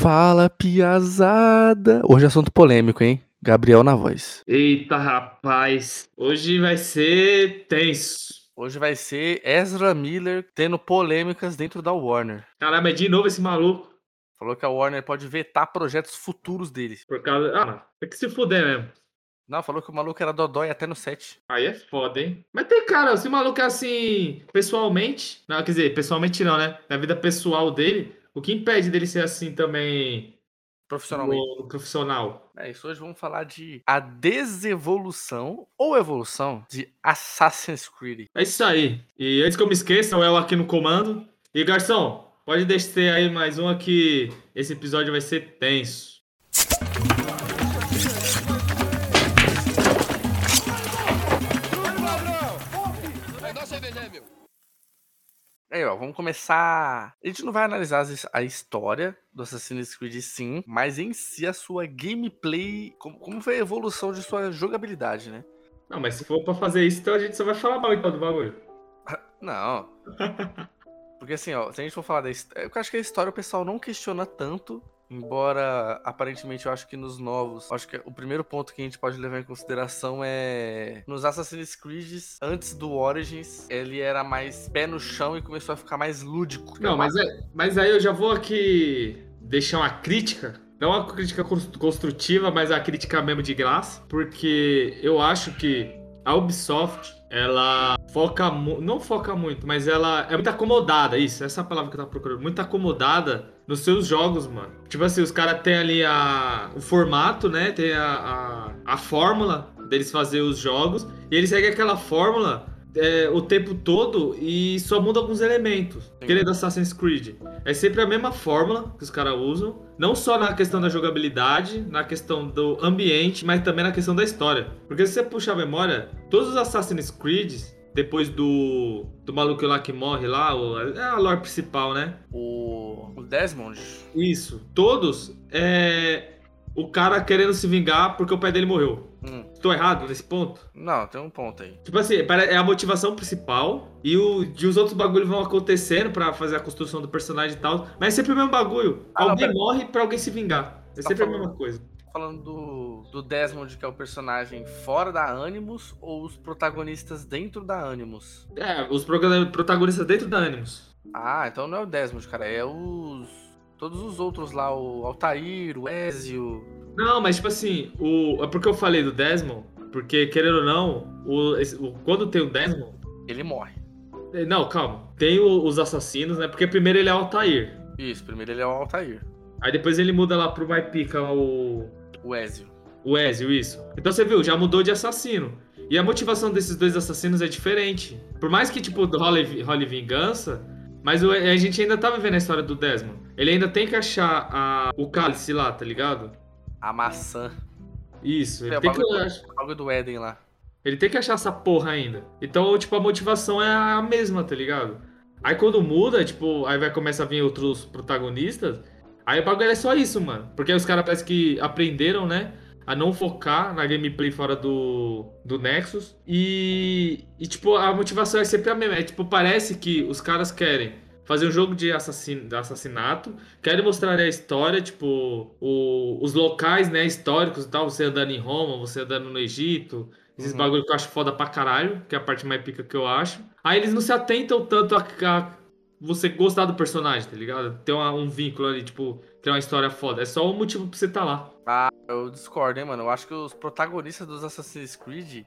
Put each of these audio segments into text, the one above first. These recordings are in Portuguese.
Fala, piazada. Hoje é assunto polêmico, hein? Gabriel na voz. Eita, rapaz. Hoje vai ser tenso. Hoje vai ser Ezra Miller tendo polêmicas dentro da Warner. Caramba, é de novo esse maluco. Falou que a Warner pode vetar projetos futuros dele. Por causa. Ah, tem que se fuder mesmo. Não, falou que o maluco era dodói até no set. Aí é foda, hein? Mas tem cara, se o maluco é assim, pessoalmente. Não, quer dizer, pessoalmente não, né? Na vida pessoal dele, o que impede dele ser assim também Profissionalmente. no, profissional? É isso, hoje vamos falar de a desevolução ou evolução de Assassin's Creed. É isso aí. E antes que eu me esqueça, o El aqui no comando. E garçom, pode descer aí mais uma que esse episódio vai ser tenso. Aí, ó, vamos começar. A gente não vai analisar a história do Assassin's Creed, sim, mas em si a sua gameplay, como, como foi a evolução de sua jogabilidade, né? Não, mas se for pra fazer isso, então a gente só vai falar mal então do bagulho. Não. Porque assim, ó, se a gente for falar da história. Eu acho que a história o pessoal não questiona tanto. Embora, aparentemente, eu acho que nos novos. Acho que o primeiro ponto que a gente pode levar em consideração é. Nos Assassin's Creed, antes do Origins, ele era mais pé no chão e começou a ficar mais lúdico. Não, mas, é, mas aí eu já vou aqui deixar uma crítica. Não uma crítica cons- construtiva, mas a crítica mesmo de graça. Porque eu acho que a Ubisoft, ela foca Não foca muito, mas ela é muito acomodada. Isso, essa é a palavra que eu tava procurando. Muito acomodada nos seus jogos, mano. Tipo assim, os caras têm ali a, o formato, né? Tem a, a, a fórmula deles fazer os jogos. E eles seguem aquela fórmula é, o tempo todo e só muda alguns elementos. Aquele do Assassin's Creed. É sempre a mesma fórmula que os caras usam. Não só na questão da jogabilidade, na questão do ambiente, mas também na questão da história. Porque se você puxar a memória, todos os Assassin's Creed, depois do, do maluco lá que morre lá, o- é a lore principal, né? O, o Desmond. Isso. Todos é o cara querendo se vingar porque o pai dele morreu. Hum, Estou errado nesse ponto? não, tem um ponto aí. Tipo assim, é a motivação principal e, o, e os outros bagulhos vão acontecendo pra fazer a construção do personagem e tal. Mas é sempre o mesmo bagulho. Ah, não, alguém pera- morre pra alguém se vingar. É Tá sempre a falando- mesma coisa. Falando do, do Desmond, que é o personagem fora da Animus, ou os protagonistas dentro da Animus? É, os protagonistas dentro da Animus. Ah, então não é o Desmond, cara, é os. Todos os outros lá, o Altair, o Ezio. Não, mas tipo assim, o, é porque eu falei do Desmond, porque querendo ou não, o, o- quando tem o Desmond. Ele morre. eh, Não, calma. Tem o- os assassinos, né? Porque primeiro ele é o Altair. Isso, primeiro ele é o Altair, Aí depois ele muda lá pro mais pica o. o Ezio. O Ezio, isso. Então você viu, já mudou de assassino. E a motivação desses dois assassinos é diferente. Por mais que, tipo, role, role vingança, mas o- a gente ainda tá vivendo a história do Desmond. Ele ainda tem que achar a- o cálice lá, tá ligado? A maçã. Isso, ele É, o tem, que, o bagulho do Éden lá. ele tem que achar essa porra ainda. Então, tipo, a motivação é a mesma, tá ligado? Aí quando muda, tipo, aí vai começar a vir outros protagonistas. Aí o bagulho é só isso, mano. Porque aí os caras parece que aprenderam, né? A não focar na gameplay fora do, do Nexus. E, e, tipo, a motivação é sempre a mesma. É, tipo, parece que os caras querem fazer um jogo de, assassin, de assassinato. Querem mostrar a história, tipo, o- os locais, né, históricos e tal. Você andando em Roma, você andando no Egito. Esses Uhum. bagulho que eu acho foda pra caralho, que é a parte mais pica que eu acho. Aí eles não se atentam tanto a, a você gostar do personagem, tá ligado? Ter uma- um vínculo ali, tipo, ter uma história foda. É só o motivo pra você estar lá. Ah, eu discordo, hein, mano. Eu acho que os protagonistas dos Assassin's Creed,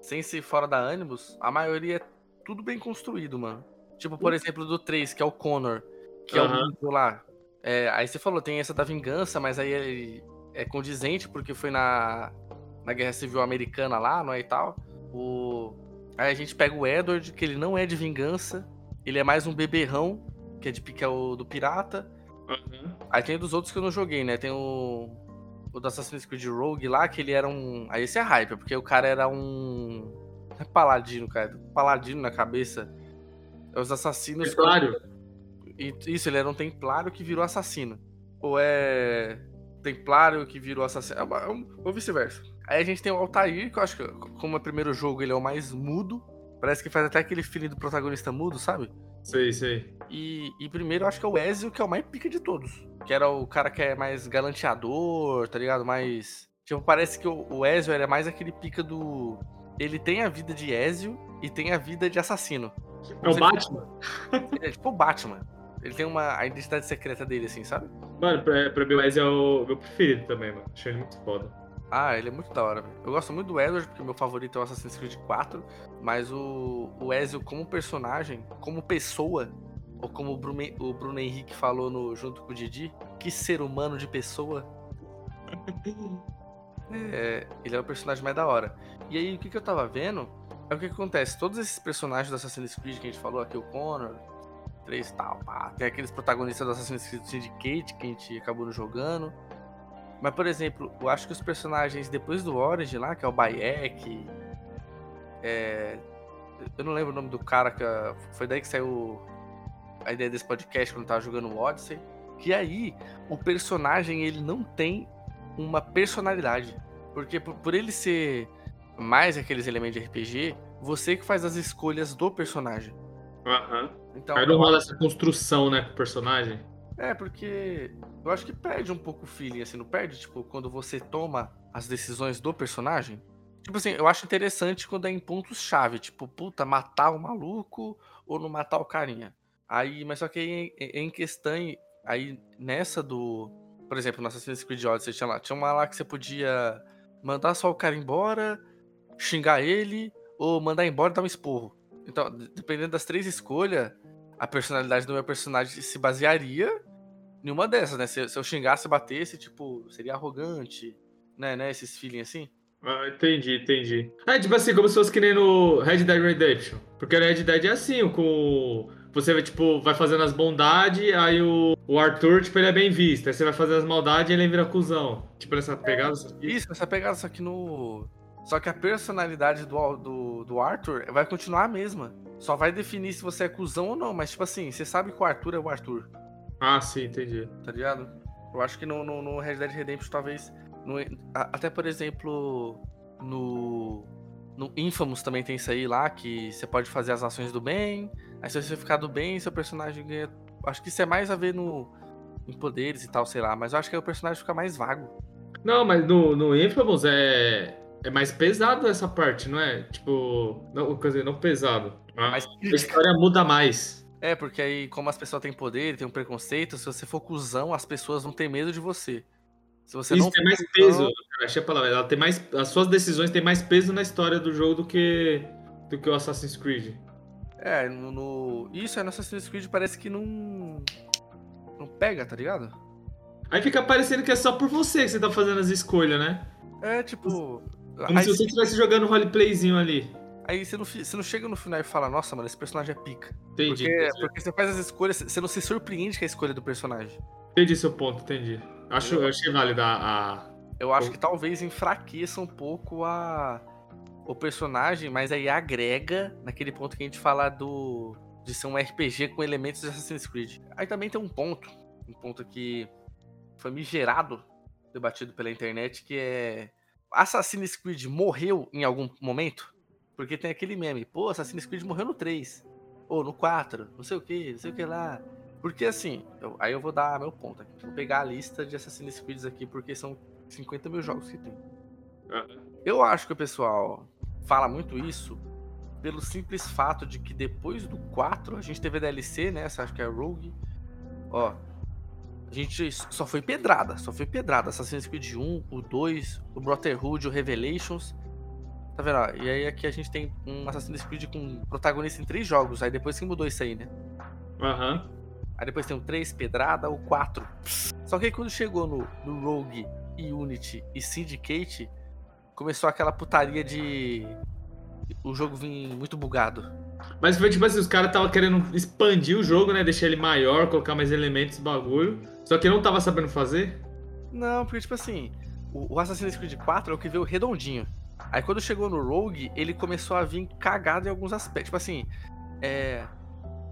sem ser fora da Animus, a maioria é tudo bem construído, mano. Tipo, por exemplo, do 3, que é o Connor, que é o livro lá. É, aí você falou, tem essa da vingança, mas aí ele é condizente porque foi na, na Guerra Civil Americana lá, não é e tal. O... Aí a gente pega o Edward, que ele não é de vingança, ele é mais um beberrão, que é de que é o do pirata. Aí tem dos outros que eu não joguei, né? Tem o. O do Assassin's Creed Rogue lá, que ele era um. Aí esse é hype, porque o cara era um. É paladino, cara. Paladino na cabeça. É os assassinos. Templário? E- Isso, ele era um templário que virou assassino. Ou é. Templário que virou assassino. É é um- Ou vice-versa. Aí a gente tem o Altair, que eu acho que, como é o primeiro jogo, ele é o mais mudo. Parece que faz até aquele feeling do protagonista mudo, sabe? Sei, sei. E, e primeiro eu acho que é o Ezio, que é o mais pica de todos. Que era o cara que é mais galanteador, tá ligado? Mais. Tipo, parece que o, o Ezio é mais aquele pica do. Ele tem a vida de Ezio e tem a vida de assassino. É o Batman? Ele é tipo o Batman. Ele tem uma a identidade secreta dele, assim, sabe? Mano, pra, pra mim o Ezio é o meu preferido também, mano. Achei ele muito foda. Ah, ele é muito da hora, velho. Eu gosto muito do Edward, porque meu favorito é o Assassin's Creed 4, mas o, o Ezio como personagem, como pessoa, ou como o Bruno, o Bruno Henrique falou no, junto com o Didi, que ser humano de pessoa. É, ele é o personagem mais da hora. E aí, o que, que eu tava vendo é o que, acontece. Todos esses personagens do Assassin's Creed que a gente falou aqui, o Connor, 3 e tal, pá, tem aqueles protagonistas do Assassin's Creed Syndicate que a gente acabou jogando. Mas, por exemplo, eu acho que os personagens depois do Origin lá, que é o Bayek, é... eu não lembro o nome do cara, que foi daí que saiu a ideia desse podcast quando eu tava jogando o Odyssey. Que aí o personagem ele não tem uma personalidade. Porque por, por ele ser mais aqueles elementos de RPG, você que faz as escolhas do personagem. Aham. Uhum. Então, Aí não rola essa construção, né, com o personagem. É, porque eu acho que perde um pouco o feeling, assim, não perde? Tipo, quando você toma as decisões do personagem. Tipo assim, eu acho interessante quando é em pontos-chave, tipo, puta, matar o maluco ou não matar o carinha. Aí, mas só que em, em questão, aí nessa do. Por exemplo, no Assassin's Creed Odyssey tinha lá, tinha uma lá que você podia mandar só o cara embora, xingar ele, ou mandar embora e dar um esporro. Então, dependendo das três escolhas, a personalidade do meu personagem se basearia em uma dessas, né? Se, se eu xingasse batesse, tipo, seria arrogante, né? né? Esses feelings assim. Ah, entendi, entendi. É tipo assim, como se fosse que nem no Red Dead Redemption. Porque no Red Dead é assim, com. Você tipo, vai fazendo as bondades, aí o, o Arthur, tipo, ele é bem visto. Aí você vai fazer as maldades e ele vira cuzão. Tipo, nessa pegada. Isso, nessa pegada, só que no. Só que a personalidade do, do, do Arthur vai continuar a mesma. Só vai definir se você é cuzão ou não. Mas, tipo assim, você sabe que o Arthur é o Arthur. Ah, sim, entendi. Tá ligado? Eu acho que no, no, no Red Dead Redemption, talvez. No, até, por exemplo, no. No Infamous também tem isso aí lá, que você pode fazer as ações do bem. Aí se você ficar do bem, seu personagem ganha. Acho que isso é mais a ver no. Em poderes e tal, sei lá. Mas eu acho que aí o personagem fica mais vago. Não, mas no, no Infamous é. É mais pesado essa parte, não é? Tipo. Não, quer dizer, não pesado. A, a história muda mais. É, porque aí, como as pessoas têm poder, têm um preconceito, se você for cuzão, as pessoas vão ter medo de você. Se você Isso não tem mais peso, cara, achei a palavra. Ela tem mais, as suas decisões têm mais peso na história do jogo do que, do que o Assassin's Creed. É, no, no... isso é no Assassin's Creed parece que não. Não pega, tá ligado? Aí fica parecendo que é só por você que você tá fazendo as escolhas, né? É, tipo. Como aí, se você estivesse jogando um roleplayzinho ali. Aí você não, você não chega no final e fala, nossa, mano, esse personagem é pica. Entendi. Porque, entendi. porque você faz as escolhas, você não se surpreende com a escolha do personagem. Entendi seu ponto, entendi. Acho, eu achei válida a. Eu acho que talvez enfraqueça um pouco a o personagem, mas aí agrega naquele ponto que a gente fala do de ser um RPG com elementos de Assassin's Creed. Aí também tem um ponto, um ponto que foi me gerado, debatido pela internet, que é Assassin's Creed morreu em algum momento? Porque tem aquele meme, pô, Assassin's Creed morreu no 3, ou no 4, não sei o que, não sei o que lá. Porque assim, eu, aí eu vou dar meu ponto aqui. Vou pegar a lista de Assassin's Creed aqui, porque são 50 mil jogos que tem. Eu acho que o pessoal fala muito isso pelo simples fato de que depois do 4 a gente teve a DLC, né? Essa acho que é Rogue. Ó, a gente só foi pedrada, só foi pedrada. Assassin's Creed 1, o 2, o Brotherhood, o Revelations. Tá vendo? E aí aqui a gente tem um Assassin's Creed com protagonista em três jogos. Aí depois que mudou isso aí, né? Aham. Uhum. Aí depois tem o 3, Pedrada, o 4. Só que aí quando chegou no, no Rogue, Unity e Syndicate, começou aquela putaria de o jogo vir muito bugado. Mas foi tipo assim, os caras estavam querendo expandir o jogo, né? Deixar ele maior, colocar mais elementos, bagulho. Só que não tava sabendo fazer? Não, porque tipo assim, o Assassin's Creed 4 é o que veio redondinho. Aí quando chegou no Rogue, ele começou a vir cagado em alguns aspectos. Tipo assim, é,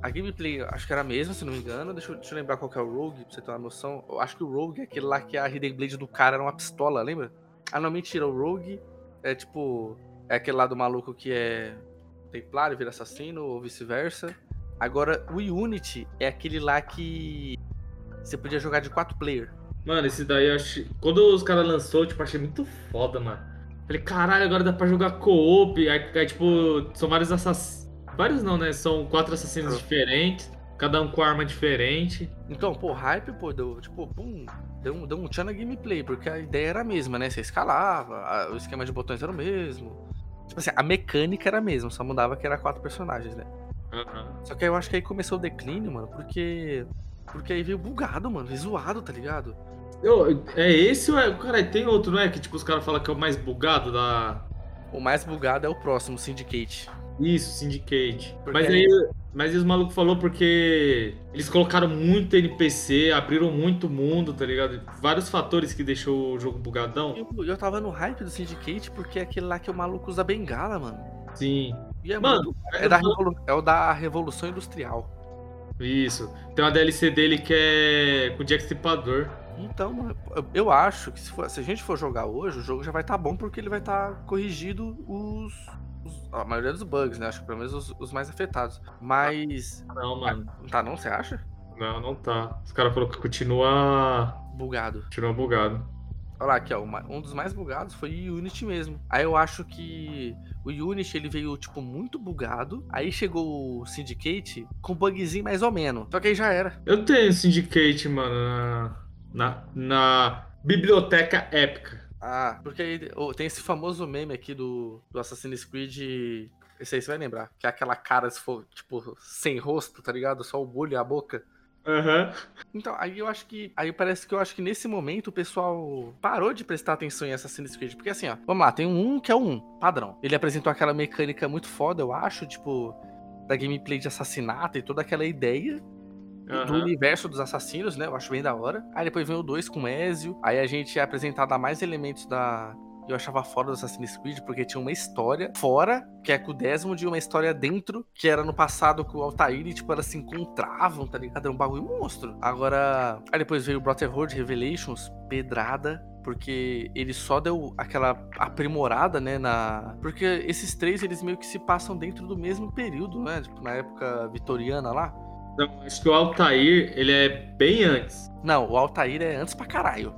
a gameplay, acho que era a mesma, se não me engano. Deixa eu, deixa eu lembrar qual que é o Rogue, pra você ter uma noção. Eu acho que o Rogue é aquele lá que a Hidden Blade do cara era uma pistola, lembra? Ah, não, mentira. O Rogue é tipo. É aquele lá do maluco que é templário, vira assassino, ou vice-versa. Agora, o Unity é aquele lá que você podia jogar de quatro player. Mano, esse daí eu achei. Quando os caras lançou, tipo, achei muito foda, mano. Falei, caralho, agora dá pra jogar co-op. Aí, aí, tipo, são vários assassinos. Vários não, né? São quatro assassinos Ah. diferentes, cada um com arma diferente. Então, pô, hype, pô, deu, tipo, pum, deu um, deu um tchan na gameplay, porque a ideia era a mesma, né? Você escalava, a- o esquema de botões era o mesmo. Tipo assim, a mecânica era a mesma, só mudava que era quatro personagens, né? Só que aí eu acho que aí começou o declínio, mano, porque. Porque aí veio bugado, mano, veio zoado, tá ligado? Eu- É esse ou é. Cara, tem outro, não é? Que tipo, os caras falam que é o mais bugado da. O mais bugado é o próximo, Syndicate. Isso, Syndicate. Porque Mas aí- aí. Mas aí os malucos falou porque eles colocaram muito NPC, abriram muito mundo, tá ligado? Vários fatores que deixou o jogo bugadão. Eu, eu tava no hype do Syndicate porque é aquele lá que o maluco usa bengala, mano. Sim. E é, Mano, muito- é, da é o da Revolução Industrial. Isso. Tem uma DLC dele que é com Jack Stripador. Então, eu- acho que se, for- se a gente for jogar hoje, o jogo já vai estar bom porque ele vai estar corrigido os, os- a maioria dos bugs, né? Acho que pelo menos os, os mais afetados. Mas. Não, mano. Não tá, não? Você acha? Não, não tá. Os caras falaram que continua. Bugado. Continua bugado. Olha lá, aqui, ó. um dos mais bugados foi o Unity mesmo. Aí eu acho que o Unity ele veio, tipo, muito bugado. Aí chegou o Syndicate com bugzinho mais ou menos. Só que aí já era. Eu tenho Syndicate, mano, na, na, na biblioteca épica. Ah, porque aí ô, tem esse famoso meme aqui do, do Assassin's Creed. Esse aí você vai lembrar. Que é aquela cara, se for, tipo, sem rosto, tá ligado? Só o bulho e a boca. Aham. Então, aí eu acho que. Aí parece que eu acho que nesse momento o pessoal parou de prestar atenção em Assassin's Creed. Porque assim, ó, vamos lá, tem um 1 que é o 1, padrão. Ele apresentou aquela mecânica muito foda, eu acho, tipo, da gameplay de assassinato e toda aquela ideia do, do universo dos assassinos, né? Eu acho bem da hora. Aí depois vem o 2 com Ezio. Aí a gente é apresentado a mais elementos da. Eu achava fora do Assassin's Creed, porque tinha uma história fora, que é com o Desmond, e uma história dentro, que era no passado com o Altair, e tipo, elas se encontravam, tá ligado? Era um bagulho monstro. Agora. Aí depois veio o Brotherhood Revelations, pedrada. Porque ele só deu aquela aprimorada, né, na... Porque esses três, eles meio que se passam dentro do mesmo período, né? Tipo, na época vitoriana lá. Não, acho que o Altair, ele é bem antes. Não, o Altair é antes pra caralho.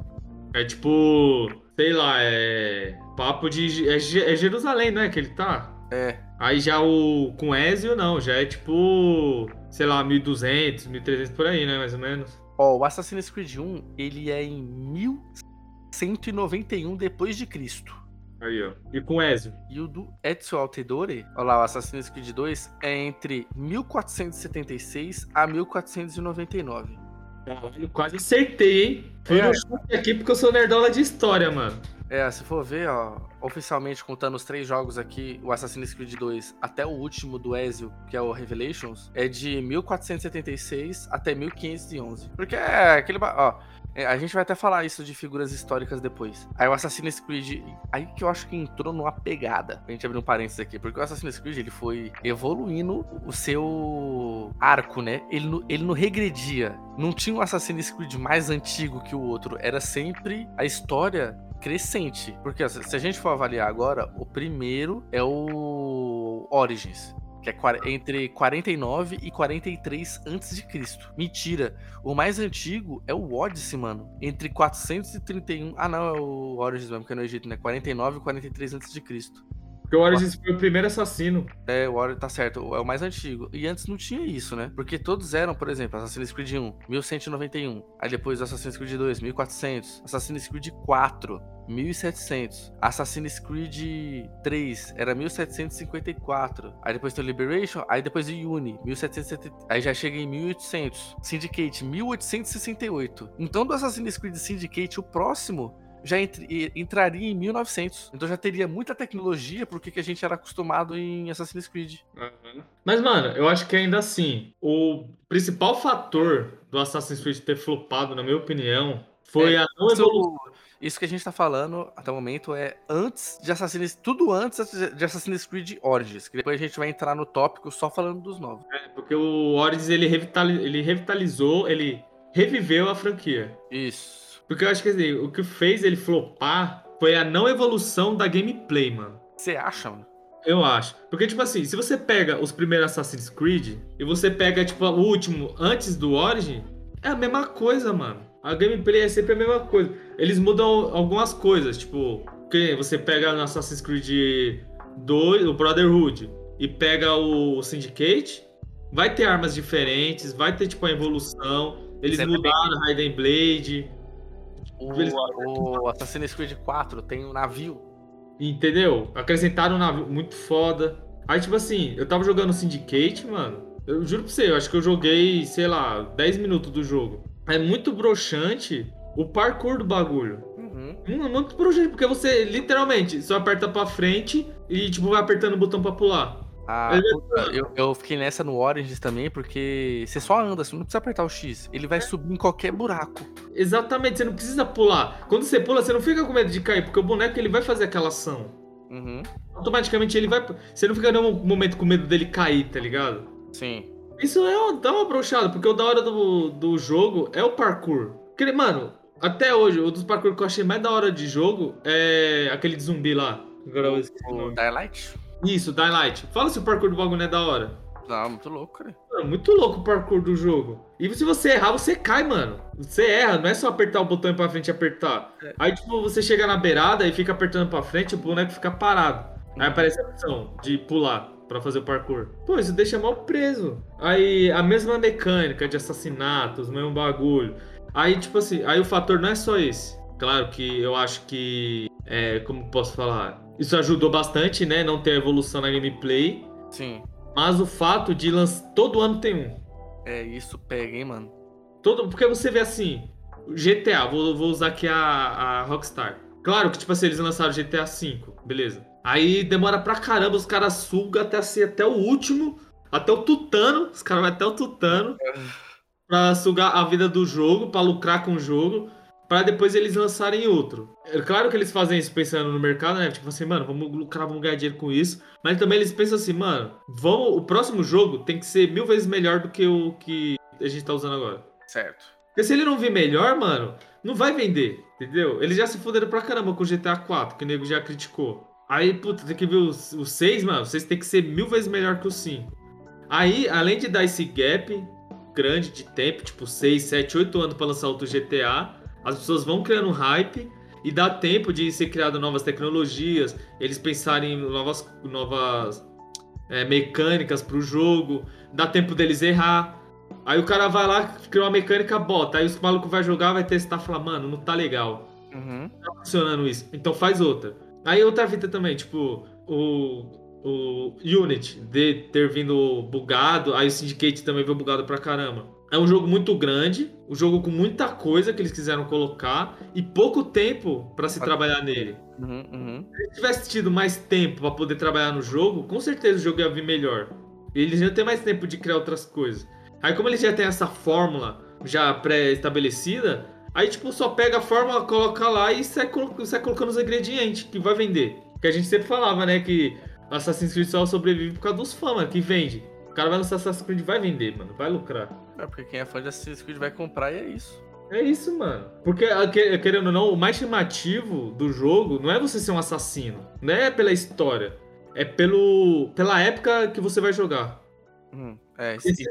É tipo, sei lá, é papo de é, é Jerusalém, não é que ele tá? É. Aí já o com Ezio não, já é tipo, sei lá, 1200, 1300 por aí, né, mais ou menos. Ó, o Assassin's Creed 1, ele é em 1191 depois de Cristo. Aí, ó. E com Ezio? E o do Ezio Altedore, ó lá, o Assassin's Creed 2 é entre 1476 a 1499. Caralho, quase acertei, hein? Fui É. no chute aqui porque eu sou nerdola de história, mano. É, se for ver, ó, oficialmente contando os três jogos aqui, o Assassin's Creed 2 até o último do Ezio, que é o Revelations, é de 1476 até 1511. Porque é aquele. Ó, a gente vai até falar isso de figuras históricas depois. Aí o Assassin's Creed, aí que eu acho que entrou numa pegada. A gente abrir um parênteses aqui, porque o Assassin's Creed ele foi evoluindo o seu arco, né? Ele, não- ele não regredia. Não tinha um Assassin's Creed mais antigo que o outro. Era sempre a história crescente. Porque se a gente for avaliar agora, o primeiro é o Origins. Que é entre 49 e 43 antes de Cristo. Mentira. O mais antigo é o Odyssey, mano. Entre 431. Ah, não, é o Origins mesmo, que é no Egito, né? 49 e 43 antes de Cristo. Porque o Origins foi o primeiro assassino. É, o Origins tá certo, é o mais antigo. E antes não tinha isso, né? Porque todos eram, por exemplo, Assassin's Creed 1, 1191. Aí depois Assassin's Creed 2, 1400. Assassin's Creed 4, 1700. Assassin's Creed 3 era 1754. Aí depois tem o Liberation, aí depois o Uni, 1770. Aí já chega em 1800. Syndicate, 1868. Então do Assassin's Creed Syndicate, o próximo já entre- entraria em 1900. Então já teria muita tecnologia porque que a gente era acostumado em Assassin's Creed. Mas, mano, eu acho que ainda assim, o principal fator do Assassin's Creed ter flopado, na minha opinião, foi É, a não evolução. Isso, que a gente tá falando até o momento é antes de Assassin's tudo antes de Assassin's Creed Origins, que depois a gente vai entrar no tópico só falando dos novos. Porque o Origins, ele, revitali- ele revitalizou, ele reviveu a franquia. Isso. Porque eu acho que assim, o que fez ele flopar foi a não evolução da gameplay, mano. Você acha, mano? Eu acho. Porque, tipo assim, se você pega os primeiros Assassin's Creed e você pega, tipo, o último antes do Origin, é a mesma coisa, mano. A gameplay é sempre a mesma coisa. Eles mudam algumas coisas, tipo, que você pega no Assassin's Creed 2, o Brotherhood, e pega o Syndicate, vai ter armas diferentes, vai ter, tipo, a evolução. Eles Sempre mudaram a Hidden Blade, O, Eles- o Assassin's Creed 4 tem um navio. Entendeu? Acrescentaram um navio muito foda. Aí, tipo assim, eu tava jogando Syndicate, mano. Eu juro pra você, eu acho que eu joguei, sei lá, 10 minutos do jogo. É muito broxante o parkour do bagulho. Uhum. Hum, É muito broxante, porque você literalmente só aperta pra frente e, tipo, vai apertando o botão pra pular. Ah, Ele- puta, eu, eu fiquei nessa no Origins também, porque você só anda, você não precisa apertar o X. Ele vai subir em qualquer buraco. Exatamente, você não precisa pular. Quando você pula, você não fica com medo de cair, porque o boneco ele vai fazer aquela ação. Uhum. Automaticamente ele vai. Você não fica nenhum momento com medo dele cair, tá ligado? Sim. Isso é uma, dá uma brochada, porque o da hora do, do jogo é o parkour. Porque, mano, até hoje, o dos parkour que eu achei mais da hora de jogo é aquele de zumbi lá. Agora eu o O. Daylight? Isso, Daylight. Fala se o parkour do bagulho é da hora. Não, muito louco, cara. Mano, muito louco o parkour do jogo. E se você errar, você cai, mano. Você erra, não é só apertar o botão pra frente e apertar. É. Aí, tipo, você chega na beirada e fica apertando pra frente, o boneco fica parado. Aí aparece a opção de pular pra fazer o parkour. Pô, isso deixa mal preso. Aí, a mesma mecânica de assassinatos, o mesmo bagulho. Aí, tipo assim, aí o fator não é só esse. Claro que eu acho que, é, como posso falar, isso ajudou bastante, né? Não ter evolução na gameplay. Sim. Mas o fato de lançar. Todo ano tem um. É, isso pega, hein, mano. Todo, porque você vê assim, GTA, vou, vou usar aqui a, a Rockstar. Claro que, tipo assim, eles lançaram GTA V, beleza. Aí demora pra caramba, os caras sugam até, assim, até o último, até o tutano, os caras vão até o tutano pra sugar a vida do jogo, pra lucrar com o jogo, pra depois eles lançarem outro. É claro que eles fazem isso pensando no mercado, né? Tipo assim, mano, vamos lucrar, vamos ganhar dinheiro com isso. Mas também eles pensam assim, mano, vamos, o próximo jogo tem que ser mil vezes melhor do que o que a gente tá usando agora. Certo. Porque se ele não vir melhor, mano, não vai vender, entendeu? Eles já se fuderam pra caramba com o GTA 4, que o nego já criticou. Aí, puta, tem que ver o 6, mano, vocês tem que ser mil vezes melhor que o 5. Aí, além de dar esse gap grande de tempo, tipo 6, 7, 8 anos pra lançar outro GTA, as pessoas vão criando um hype e dá tempo de ser criado novas tecnologias, eles pensarem em novas, novas é, mecânicas pro jogo, dá tempo deles errar. Aí o cara vai lá, cria uma mecânica, bota. Aí os malucos vai jogar, vai testar e falar, mano, não tá legal. Uhum. Não tá funcionando isso. Então faz outra. Aí outra fita também, tipo, o, o Unity de ter vindo bugado, aí o Syndicate também veio bugado pra caramba. É um jogo muito grande, um jogo com muita coisa que eles quiseram colocar e pouco tempo pra se trabalhar nele. Uhum, uhum. Se eles tivesse tido mais tempo pra poder trabalhar no jogo, com certeza o jogo ia vir melhor. Eles iam ter mais tempo de criar outras coisas. Aí como eles já têm essa fórmula já pré-estabelecida, aí tipo só pega a fórmula, coloca lá e sai, sai colocando os ingredientes que vai vender. Que a gente sempre falava, né, que Assassin's Creed só sobrevive por causa dos fãs, que vende. O cara vai lançar Assassin's Creed vai vender, mano, vai lucrar. É porque quem é fã de Assassin's Creed vai comprar e é isso. É isso, mano. Porque, a- que- querendo ou não, o mais chamativo do jogo não é você ser um assassino. Não é pela história. É pelo, pela época que você vai jogar. Uhum. É, Esse- e,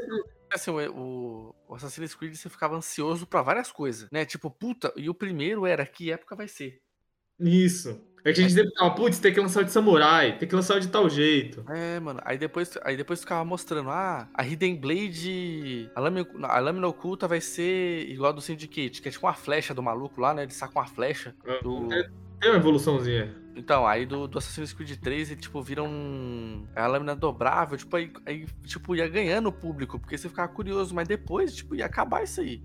assim, o, o- Assassin's Creed você ficava ansioso pra várias coisas, né? Tipo, puta, e o primeiro era que época vai ser? Isso. É que a gente sempre fala, putz, tem que lançar o de samurai, tem que lançar o de tal jeito. É, mano. Aí depois, aí depois ficava mostrando, ah, a Hidden Blade, a lâmina, a lâmina oculta vai ser igual a do Syndicate, que é tipo uma flecha do maluco lá, né? Ele saca uma flecha. Do... É, Tem uma evoluçãozinha. Então, aí do, do Assassin's Creed 3, ele, tipo, vira um... é a lâmina dobrável, tipo, aí, aí, tipo, ia ganhando o público, porque você ficava curioso, mas depois, tipo, ia acabar isso aí.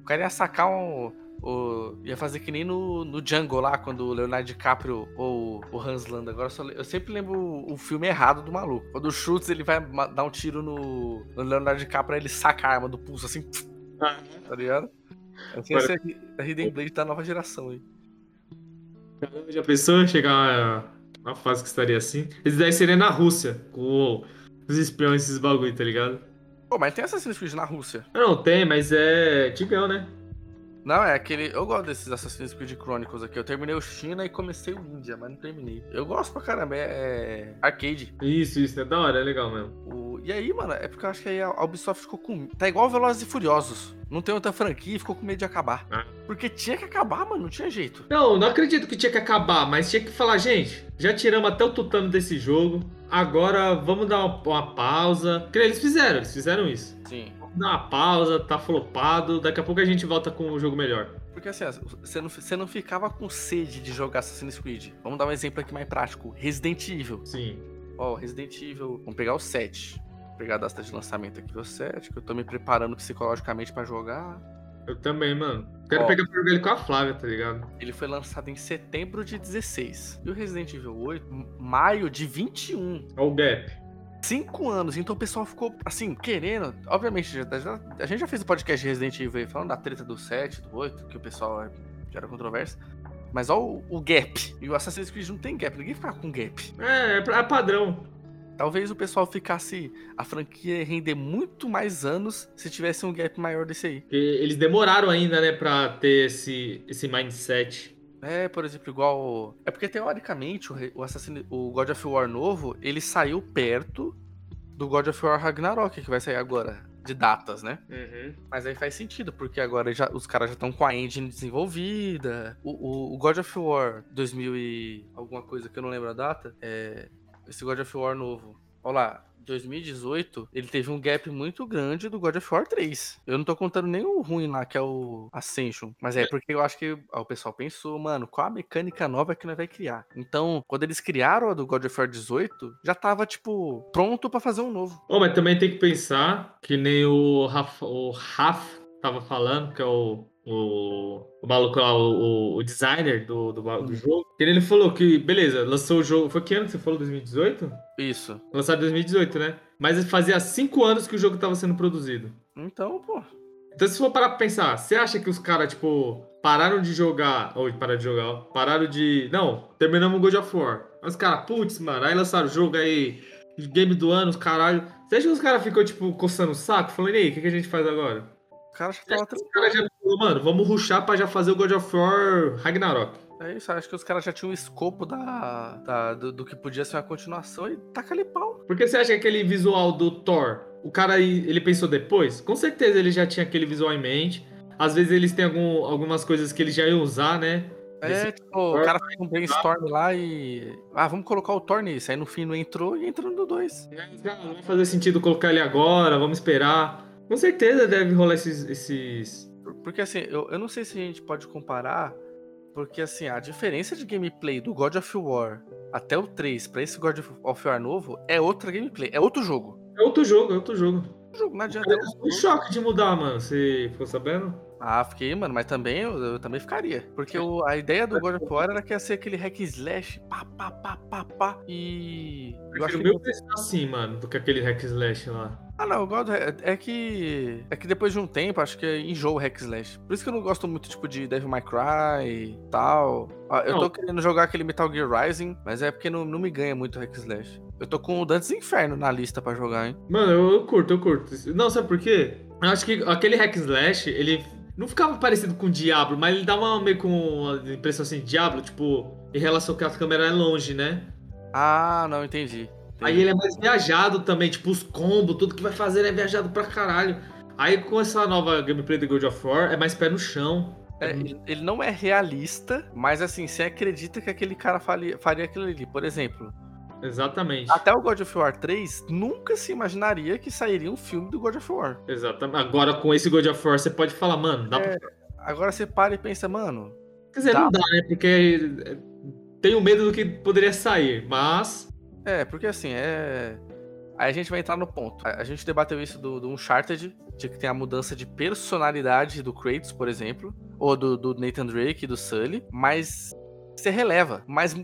O cara ia sacar um. O, ia fazer que nem no, no Django lá, quando o Leonardo DiCaprio ou o Hans Landa. Agora eu, só eu sempre lembro o, filme errado do maluco. Quando o Schultz ele vai dar um tiro no, no Leonardo DiCaprio, aí ele saca a arma do pulso assim, tá ligado? Assim, essa é a Hidden Blade da nova geração aí. Já pensou chegar a uma fase que estaria assim? Esse daí seria na Rússia, com os espiões, esses bagulho, tá ligado? Pô, mas tem Assassin's Creed na Rússia. Não, tem, mas é Tigão, né? Não, é aquele. Eu gosto desses Assassin's Creed Chronicles aqui. Eu terminei o China e comecei o Índia, mas não terminei. Eu gosto pra caramba, é, é arcade. Isso, isso, é da hora, é legal mesmo. O... E aí, mano, é porque eu acho que aí a Ubisoft ficou com. Tá igual Velozes e Furiosos. Não tem outra franquia e ficou com medo de acabar. Ah. Porque tinha que acabar, mano, não tinha jeito. Não, não acredito que tinha que acabar, mas tinha que falar, gente, já tiramos até o tutano desse jogo. Agora vamos dar uma, uma pausa. Porque eles fizeram, eles fizeram isso. Sim. Dá uma pausa, tá flopado. Daqui a pouco a gente volta com o jogo melhor. Porque assim, você não, você não ficava com sede de jogar Assassin's Creed. Vamos dar um exemplo aqui mais prático. Resident Evil. Sim. Ó, Resident Evil. Vamos pegar o 7. Vou pegar a data de lançamento aqui do 7, que eu tô me preparando psicologicamente pra jogar. Eu também, mano. Quero Ó. pegar pra jogar ele com a Flávia, tá ligado? Ele foi lançado em setembro de 16. E o Resident Evil 8, m- maio de 21. Olha o gap. Cinco anos. Então o pessoal ficou, assim, querendo. Obviamente, já- já- a gente já fez o podcast de Resident Evil aí, falando da treta do 7, do 8, que o pessoal é, gera controvérsia. Mas olha o, o gap. E o Assassin's Creed não tem gap. Ninguém fica com gap. É, é, é padrão. Talvez o pessoal ficasse. A franquia ia render muito mais anos se tivesse um gap maior desse aí. Eles demoraram ainda, né, pra ter esse, esse mindset. É, por exemplo, igual. É porque teoricamente o, Assassin... o God of War novo ele saiu perto do God of War Ragnarok, que vai sair agora, de datas, né? Uhum. Mas aí faz sentido, porque agora já, os caras já estão com a engine desenvolvida. O, o- o God of War 2000 e alguma coisa que eu não lembro a data, é esse God of War novo. Olha lá, 2018, ele teve um gap muito grande do God of War 3. Eu não tô contando nem o ruim lá, que é o Ascension. Mas é porque eu acho que ó, o pessoal pensou, mano, qual a mecânica nova que nós vai criar? Então, quando eles criaram a do God of War 18, já tava, tipo, pronto pra fazer um novo. Bom, mas também tem que pensar que nem o Rafa, o Raf tava falando, que é o, o, o maluco lá, o, o- designer do, do, do jogo. Que ele falou que, beleza, lançou o jogo. Foi que ano que você falou? 2018? Isso. Lançado em 2018, né? Mas fazia cinco anos que o jogo tava sendo produzido. Então, pô. Então, se for parar pra pensar, você acha que os caras, tipo, pararam de jogar. Ou pararam de jogar, ó, pararam de. Não, terminamos o God of War. Mas os caras, putz, mano, aí lançaram o jogo aí, game do ano, os caralho. Você acha que os caras ficou, tipo, coçando o saco? Falando, e aí, o que, que a gente faz agora? O cara já tava Os caras já falou, mano, vamos ruxar pra já fazer o God of War Ragnarok. É isso, acho que os caras já tinham o escopo da, da- do, do que podia ser uma continuação e taca ali pau. Porque você acha que aquele visual do Thor, o cara ele pensou depois? Com certeza ele já tinha aquele visual em mente. Às vezes eles têm algum- algumas coisas que eles já iam usar, né? É, tipo, o cara fez um brainstorm lá e. Ah, vamos colocar o Thor nisso. Aí no fim não entrou e entrou no 2. Ah, Não vai fazer sentido colocar ele agora, vamos esperar. Com certeza deve rolar esses. esses... Porque assim, eu, eu não sei se a gente pode comparar. Porque assim, a diferença de gameplay do God of War até o 3 pra esse God of War novo é outra gameplay, é outro jogo. É outro jogo, é outro jogo. O jogo não adianta. Eu tô em choque de mudar, mano. Você ficou sabendo? Ah, fiquei, mano, mas também eu, eu também ficaria. Porque o- a ideia do God of War era que ia ser aquele hack slash, pá, pá, pá, pá, pá. E. Eu acho Prefiro que. mil vezes assim, mano, do que aquele hack slash lá. Ah, não, eu gosto. É, é que. É que depois de um tempo, acho que enjoa o hack slash. Por isso que eu não gosto muito, tipo, de Devil May Cry e tal. Ah, eu tô Não. querendo jogar aquele Metal Gear Rising, mas é porque não, não me ganha muito o hack slash. Eu tô com o Dantes Inferno na lista pra jogar, hein? Mano, eu, eu curto, eu curto. Não, sabe por quê? Eu acho que aquele hack slash, ele não ficava parecido com o Diablo, mas ele dá uma meio com a impressão assim, Diablo, tipo, em relação que a câmera é longe, né? Ah, não, entendi. Aí Entendi. ele é mais viajado também, tipo, os combos, tudo que vai fazer é viajado pra caralho. Aí com essa nova gameplay do God of War, é mais pé no chão. É, ele, não é realista, mas assim, você acredita que aquele cara faria, faria aquilo ali. Por exemplo, Exatamente. até o God of War 3 nunca se imaginaria que sairia um filme do God of War. Exatamente. Agora com esse God of War, você pode falar, mano, dá É. pra. Agora você para e pensa, mano, Quer dizer, dá. não dá, né? Porque é, tenho medo do que poderia sair, mas. É, porque assim, é. Aí a gente vai entrar no ponto. A gente debateu isso do, do Uncharted, de que tem a mudança de personalidade do Kratos, por exemplo, ou do, do Nathan Drake e do Sully, mas você releva. Mas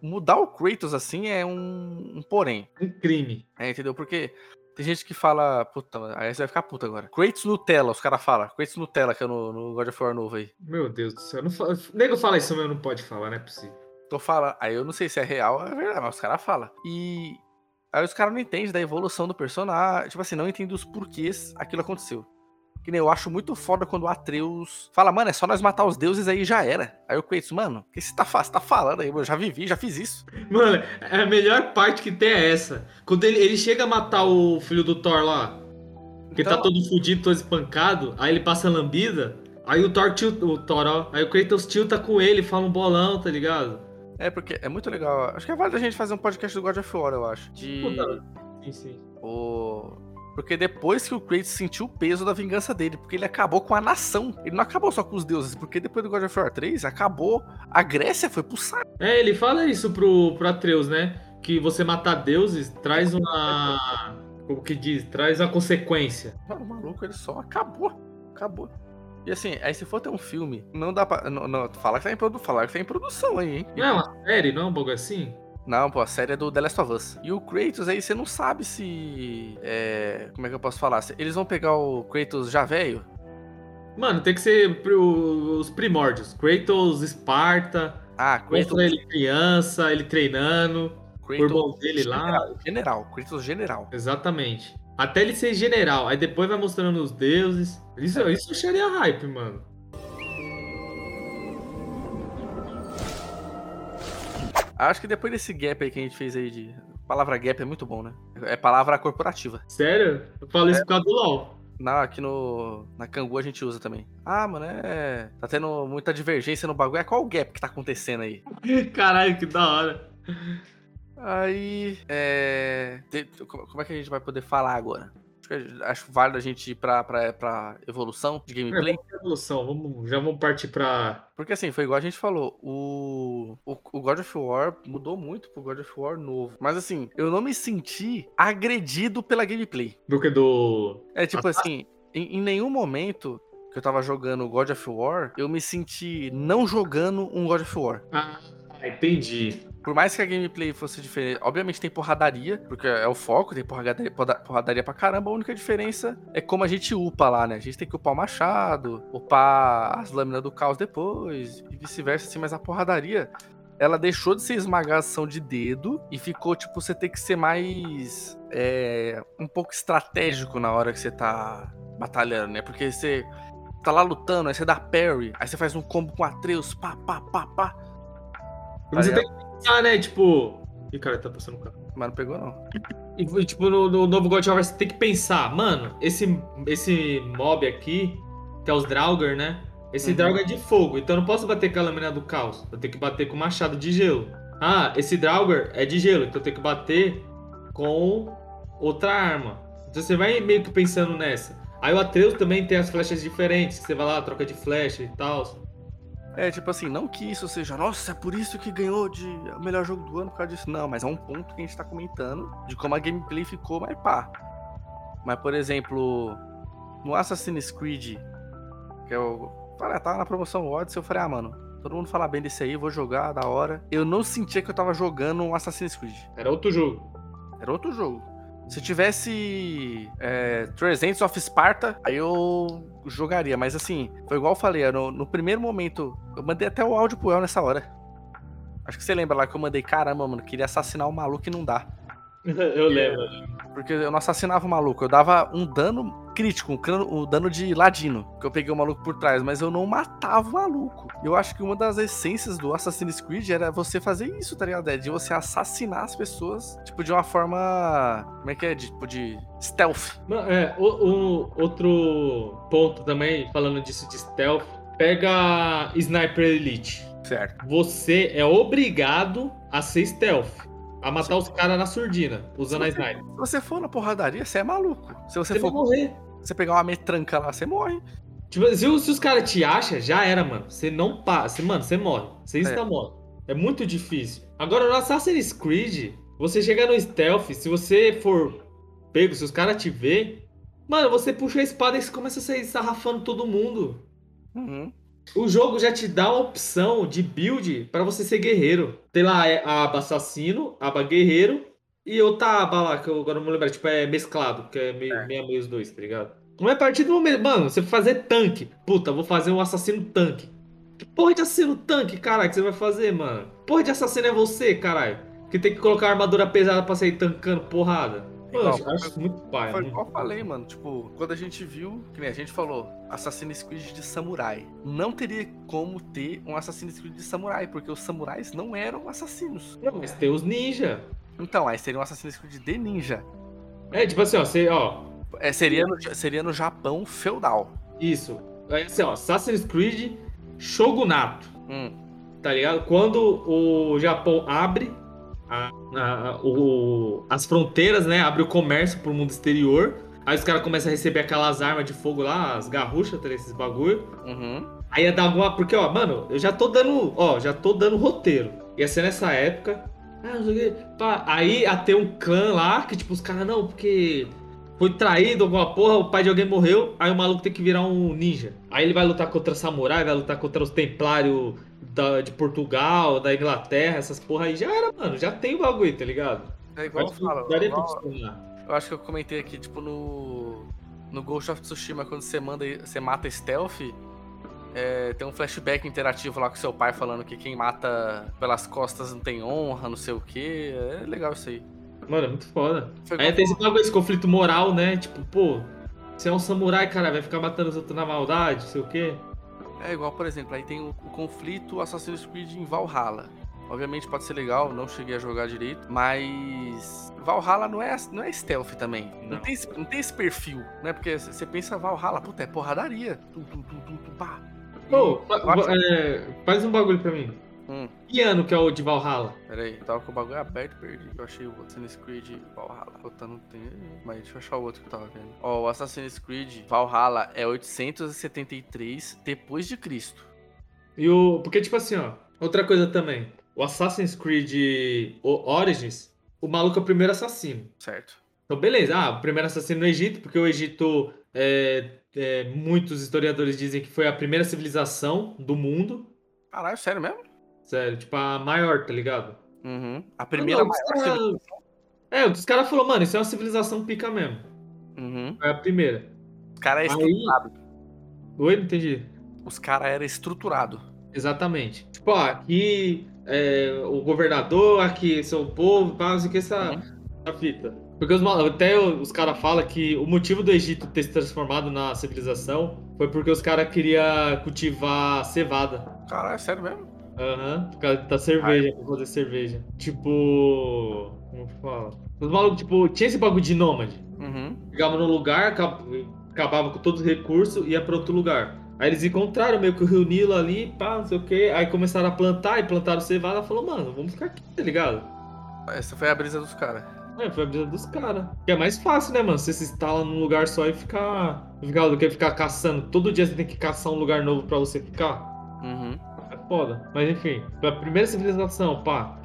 mudar o Kratos assim é um, um porém. Um crime. É, entendeu? Porque tem gente que fala. Puta, aí você vai ficar puta agora. Kratos Nutella, os caras falam. Kratos Nutella, que é no, no God of War novo aí. Meu Deus do céu. Não fa... Nego fala isso, mas não pode falar, não é possível. Tô falando. Aí eu não sei se é real ou é verdade, mas os caras falam. E. Aí os caras não entendem da evolução do personagem. Tipo assim, não entendem os porquês aquilo aconteceu. Que nem eu acho muito foda quando o Atreus fala, mano, é só nós matar os deuses aí já era. Aí o Kratos, mano, o que você tá, você tá falando aí? Eu já vivi, já fiz isso. Mano, a melhor parte que tem é essa. Quando ele, ele chega a matar o filho do Thor lá, que tá Então- todo fudido, todo espancado, aí ele passa a lambida, aí o Thor tilta, o Thor, ó, aí o Kratos tilta com ele, fala um bolão, tá ligado? É, porque é muito legal. Acho que é válido a gente fazer um podcast do God of War, eu acho. De. Puta. Sim, sim. O... Porque depois que o Kratos sentiu o peso da vingança dele, porque ele acabou com a nação. Ele não acabou só com os deuses, porque depois do God of War 3, acabou. A Grécia foi pro saco. É, ele fala isso pro, pro Atreus, né? Que você matar deuses traz uma. Como que diz? Traz uma consequência. Mano, o maluco, ele só acabou. Acabou. E assim, aí se for ter um filme, não dá pra. Não, não, fala que tá em, produ... falar que tá em produção aí, hein? Não é uma série, não é um bagulho assim? Não, pô, a série é do The Last of Us. E o Kratos aí, você não sabe se. É. Como é que eu posso falar? Eles vão pegar o Kratos já velho? Mano, tem que ser os primórdios. Kratos, Esparta, Ah, Kratos. ele criança, ele treinando, o Kratos irmão dele lá. general, general. Kratos general. Exatamente. Até ele ser general. Aí depois vai mostrando os deuses. Isso, isso eu acharia hype, mano. Acho que depois desse gap aí que a gente fez aí de. Palavra gap é muito bom, né? É palavra corporativa. Sério? Eu falo isso por causa do LOL. Na, aqui no. Na Cangu a gente usa também. Ah, mano, é. Tá tendo muita divergência no bagulho. É qual o gap que tá acontecendo aí? Caralho, que da hora. Aí. É. Como é que a gente vai poder falar agora? Acho, válido a gente ir pra, pra, pra evolução de É, gameplay. vamos pra evolução. Vamos, já vamos partir pra. Porque assim, foi igual a gente falou, o, o, o God of War mudou muito pro God of War novo. Mas assim, eu não me senti agredido pela gameplay. Do que do. É tipo assim, em, em nenhum momento que eu tava jogando God of War, eu me senti não jogando um God of War. Ah, entendi. Por mais que a gameplay fosse diferente, obviamente tem porradaria, porque é o foco, tem porradaria, porra- porradaria pra caramba, a única diferença é como a gente upa lá, né? A gente tem que upar o machado, upar as lâminas do caos depois, e vice-versa, assim, mas a porradaria, ela deixou de ser esmagação de dedo e ficou, tipo, você ter que ser mais. é, um pouco estratégico na hora que você tá batalhando, né? Porque você tá lá lutando, aí você dá parry, aí você faz um combo com Atreus, pá, pá, pá, pá. Tá Você ligado? tem que pensar, né? Tipo. Ih, cara, tá passando o carro. Mas não pegou, não. E, tipo, no, no novo God of War você tem que pensar, mano, esse, esse mob aqui, que é os Draugr, né? Esse Uhum. Draugr é de fogo, então eu não posso bater com a lâmina do caos. Eu tenho que bater com o machado de gelo. Ah, esse Draugr é de gelo, então eu tenho que bater com outra arma. Então você vai meio que pensando nessa. Aí o Atreus também tem as flechas diferentes, que você vai lá, troca de flecha e tal. É, tipo assim, não que isso seja, nossa, é por isso que ganhou de o melhor jogo do ano por causa disso. Não, mas é um ponto que a gente tá comentando de como a gameplay ficou, mas pá. Mas, por exemplo, no Assassin's Creed, que eu. Falei, ah, tava na promoção Odyssey, eu falei, ah, mano, todo mundo fala bem desse aí, vou jogar, da hora. Eu não sentia que eu tava jogando um Assassin's Creed. Era outro jogo. Era outro jogo. Se tivesse é, 300 of Sparta, aí eu jogaria. Mas assim, foi igual eu falei, no, no primeiro momento, eu mandei até o áudio pro El nessa hora. Acho que você lembra lá que eu mandei, caramba, mano, queria assassinar o maluco e não dá. eu lembro. Porque eu não assassinava o maluco, eu dava um dano crítico, um, cano- um dano de ladino, que eu peguei o maluco por trás, mas eu não matava o maluco. Eu acho que uma das essências do Assassin's Creed era você fazer isso, tá ligado? É de você assassinar as pessoas, tipo, de uma forma. Como é que é? De, tipo, de stealth. É, o, o- outro ponto também, falando disso de stealth, pega Sniper Elite. Certo. Você é obrigado a ser stealth. A matar os caras na surdina, usando a sniper. Se você for na porradaria, você é maluco. Se você Você for morrer. você pegar uma metranca lá, você morre. Tipo, se, os- os caras te acham, já era, mano. Você não passa. Mano, você morre. Você insta morre. É muito difícil. Agora, no Assassin's Creed, você chega no stealth, se você for pego, se os caras te ver, mano, você puxa a espada e você começa a sair sarrafando todo mundo. Uhum. O jogo já te dá uma opção de build pra você ser guerreiro. Tem lá é, a aba assassino, a aba guerreiro e outra aba lá, que eu agora não me lembro, tipo, é mesclado, que é meio, É. meio a meio os dois, tá ligado? Não é a partir do momento, mano, você fazer tanque. Puta, vou fazer um assassino tanque. Que porra de assassino tanque, caralho, que você vai fazer, mano? Porra de assassino é você, caralho. Que tem que colocar armadura pesada pra sair tancando porrada. Mano, Igual, eu acho muito pai. Foi muito igual eu falei, mano. Tipo, quando a gente viu, que nem a gente falou, Assassin's Creed de samurai. Não teria como ter um Assassin's Creed de samurai, porque os samurais não eram assassinos. Não, mas tem os ninja. Então, aí seria um Assassin's Creed de ninja. É, tipo assim, ó, você, ó, É, seria, no, seria no Japão feudal. isso. É assim, ó, Assassin's Creed Shogunato, Hum, tá ligado? Quando o Japão abre a- a- o- as fronteiras, né? Abre o comércio pro mundo exterior. Aí os caras começam a receber aquelas armas de fogo lá, as garruchas, tá esses bagulho. uhum. Aí ia dar alguma. Porque, ó, mano, eu já tô dando. Ó, já tô dando roteiro. Ia ser nessa época. Ah, não sei o quê. Pá, Aí ia ter um clã lá que, tipo, os caras, não, porque foi traído alguma porra, o pai de alguém morreu, aí o maluco tem que virar um ninja. Aí ele vai lutar contra samurai, vai lutar contra os templários da- de Portugal, da Inglaterra, essas porra aí. Já era, mano, já tem o bagulho, tá ligado? É igual eu Acho que falo. daria pra igual- eu acho que eu comentei aqui, tipo, no. No Ghost of Tsushima, quando você manda. Você mata stealth. é, tem um flashback interativo lá com seu pai falando que quem mata pelas costas não tem honra, não sei o que. É legal isso aí. Mano, é muito foda. Foi Aí tem esse bagulho, esse conflito moral, né? Tipo, pô, você é um samurai, cara, vai ficar matando os outros na maldade, sei o quê. É igual, por exemplo, aí tem o, o conflito Assassin's Creed em Valhalla. Obviamente pode ser legal, não cheguei a jogar direito, mas Valhalla não é, não é stealth também. Não, Não. tem, esse- não tem esse perfil, né? Porque você pensa Valhalla, puta, é porradaria. Tum, tum, tum, tum, tum, pá. Pô, acho- é, faz um bagulho pra mim. Hum, Que ano que é o de Valhalla? pera aí, eu tava com o bagulho aberto e perdi. Eu achei o Assassin's Creed Valhalla. Puta, não tem. Mas deixa eu achar o outro que eu tava vendo. Ó, o Assassin's Creed Valhalla é 873 depois de Cristo. E o. Porque, tipo assim, ó. Outra coisa também. O Assassin's Creed Origins, o maluco é o primeiro assassino. Certo. Então, beleza. Ah, o primeiro assassino no Egito, porque o Egito. é, é, muitos historiadores dizem que foi a primeira civilização do mundo. Caralho, sério mesmo? Sério, tipo, a maior, tá ligado? Uhum. A primeira Não, maior cara- civilização. É, os caras falaram, mano, isso é uma civilização pica mesmo. Uhum. É a primeira. Os caras eram Aí- estruturados. Oi, não entendi. Os caras eram estruturados. Exatamente. Tipo, ó, aqui é o governador, aqui o povo, o que essa, Uhum. essa fita. Porque os, até os caras falam que o motivo do Egito ter se transformado na civilização foi porque os caras queriam cultivar cevada. Caralho, sério mesmo? Aham, por causa da cerveja, pra fazer cerveja. Tipo. Como que fala? Os malucos, tipo, tinha esse bagulho de nômade. Uhum. Chegava num lugar, acab- acabava com todos os recursos e ia pra outro lugar. Aí eles encontraram meio que o Rio Nilo ali, pá, não sei o que. Aí começaram a plantar e plantaram cevada. Falou, mano, vamos ficar aqui, tá ligado? Essa foi a brisa dos caras. É, foi a brisa dos caras. Que é mais fácil, né, mano? Você se instala num lugar só e ficar. ficar do que ficar caçando. Todo dia você tem que caçar um lugar novo pra você ficar. Uhum. Foda. Mas enfim, a primeira civilização, pá.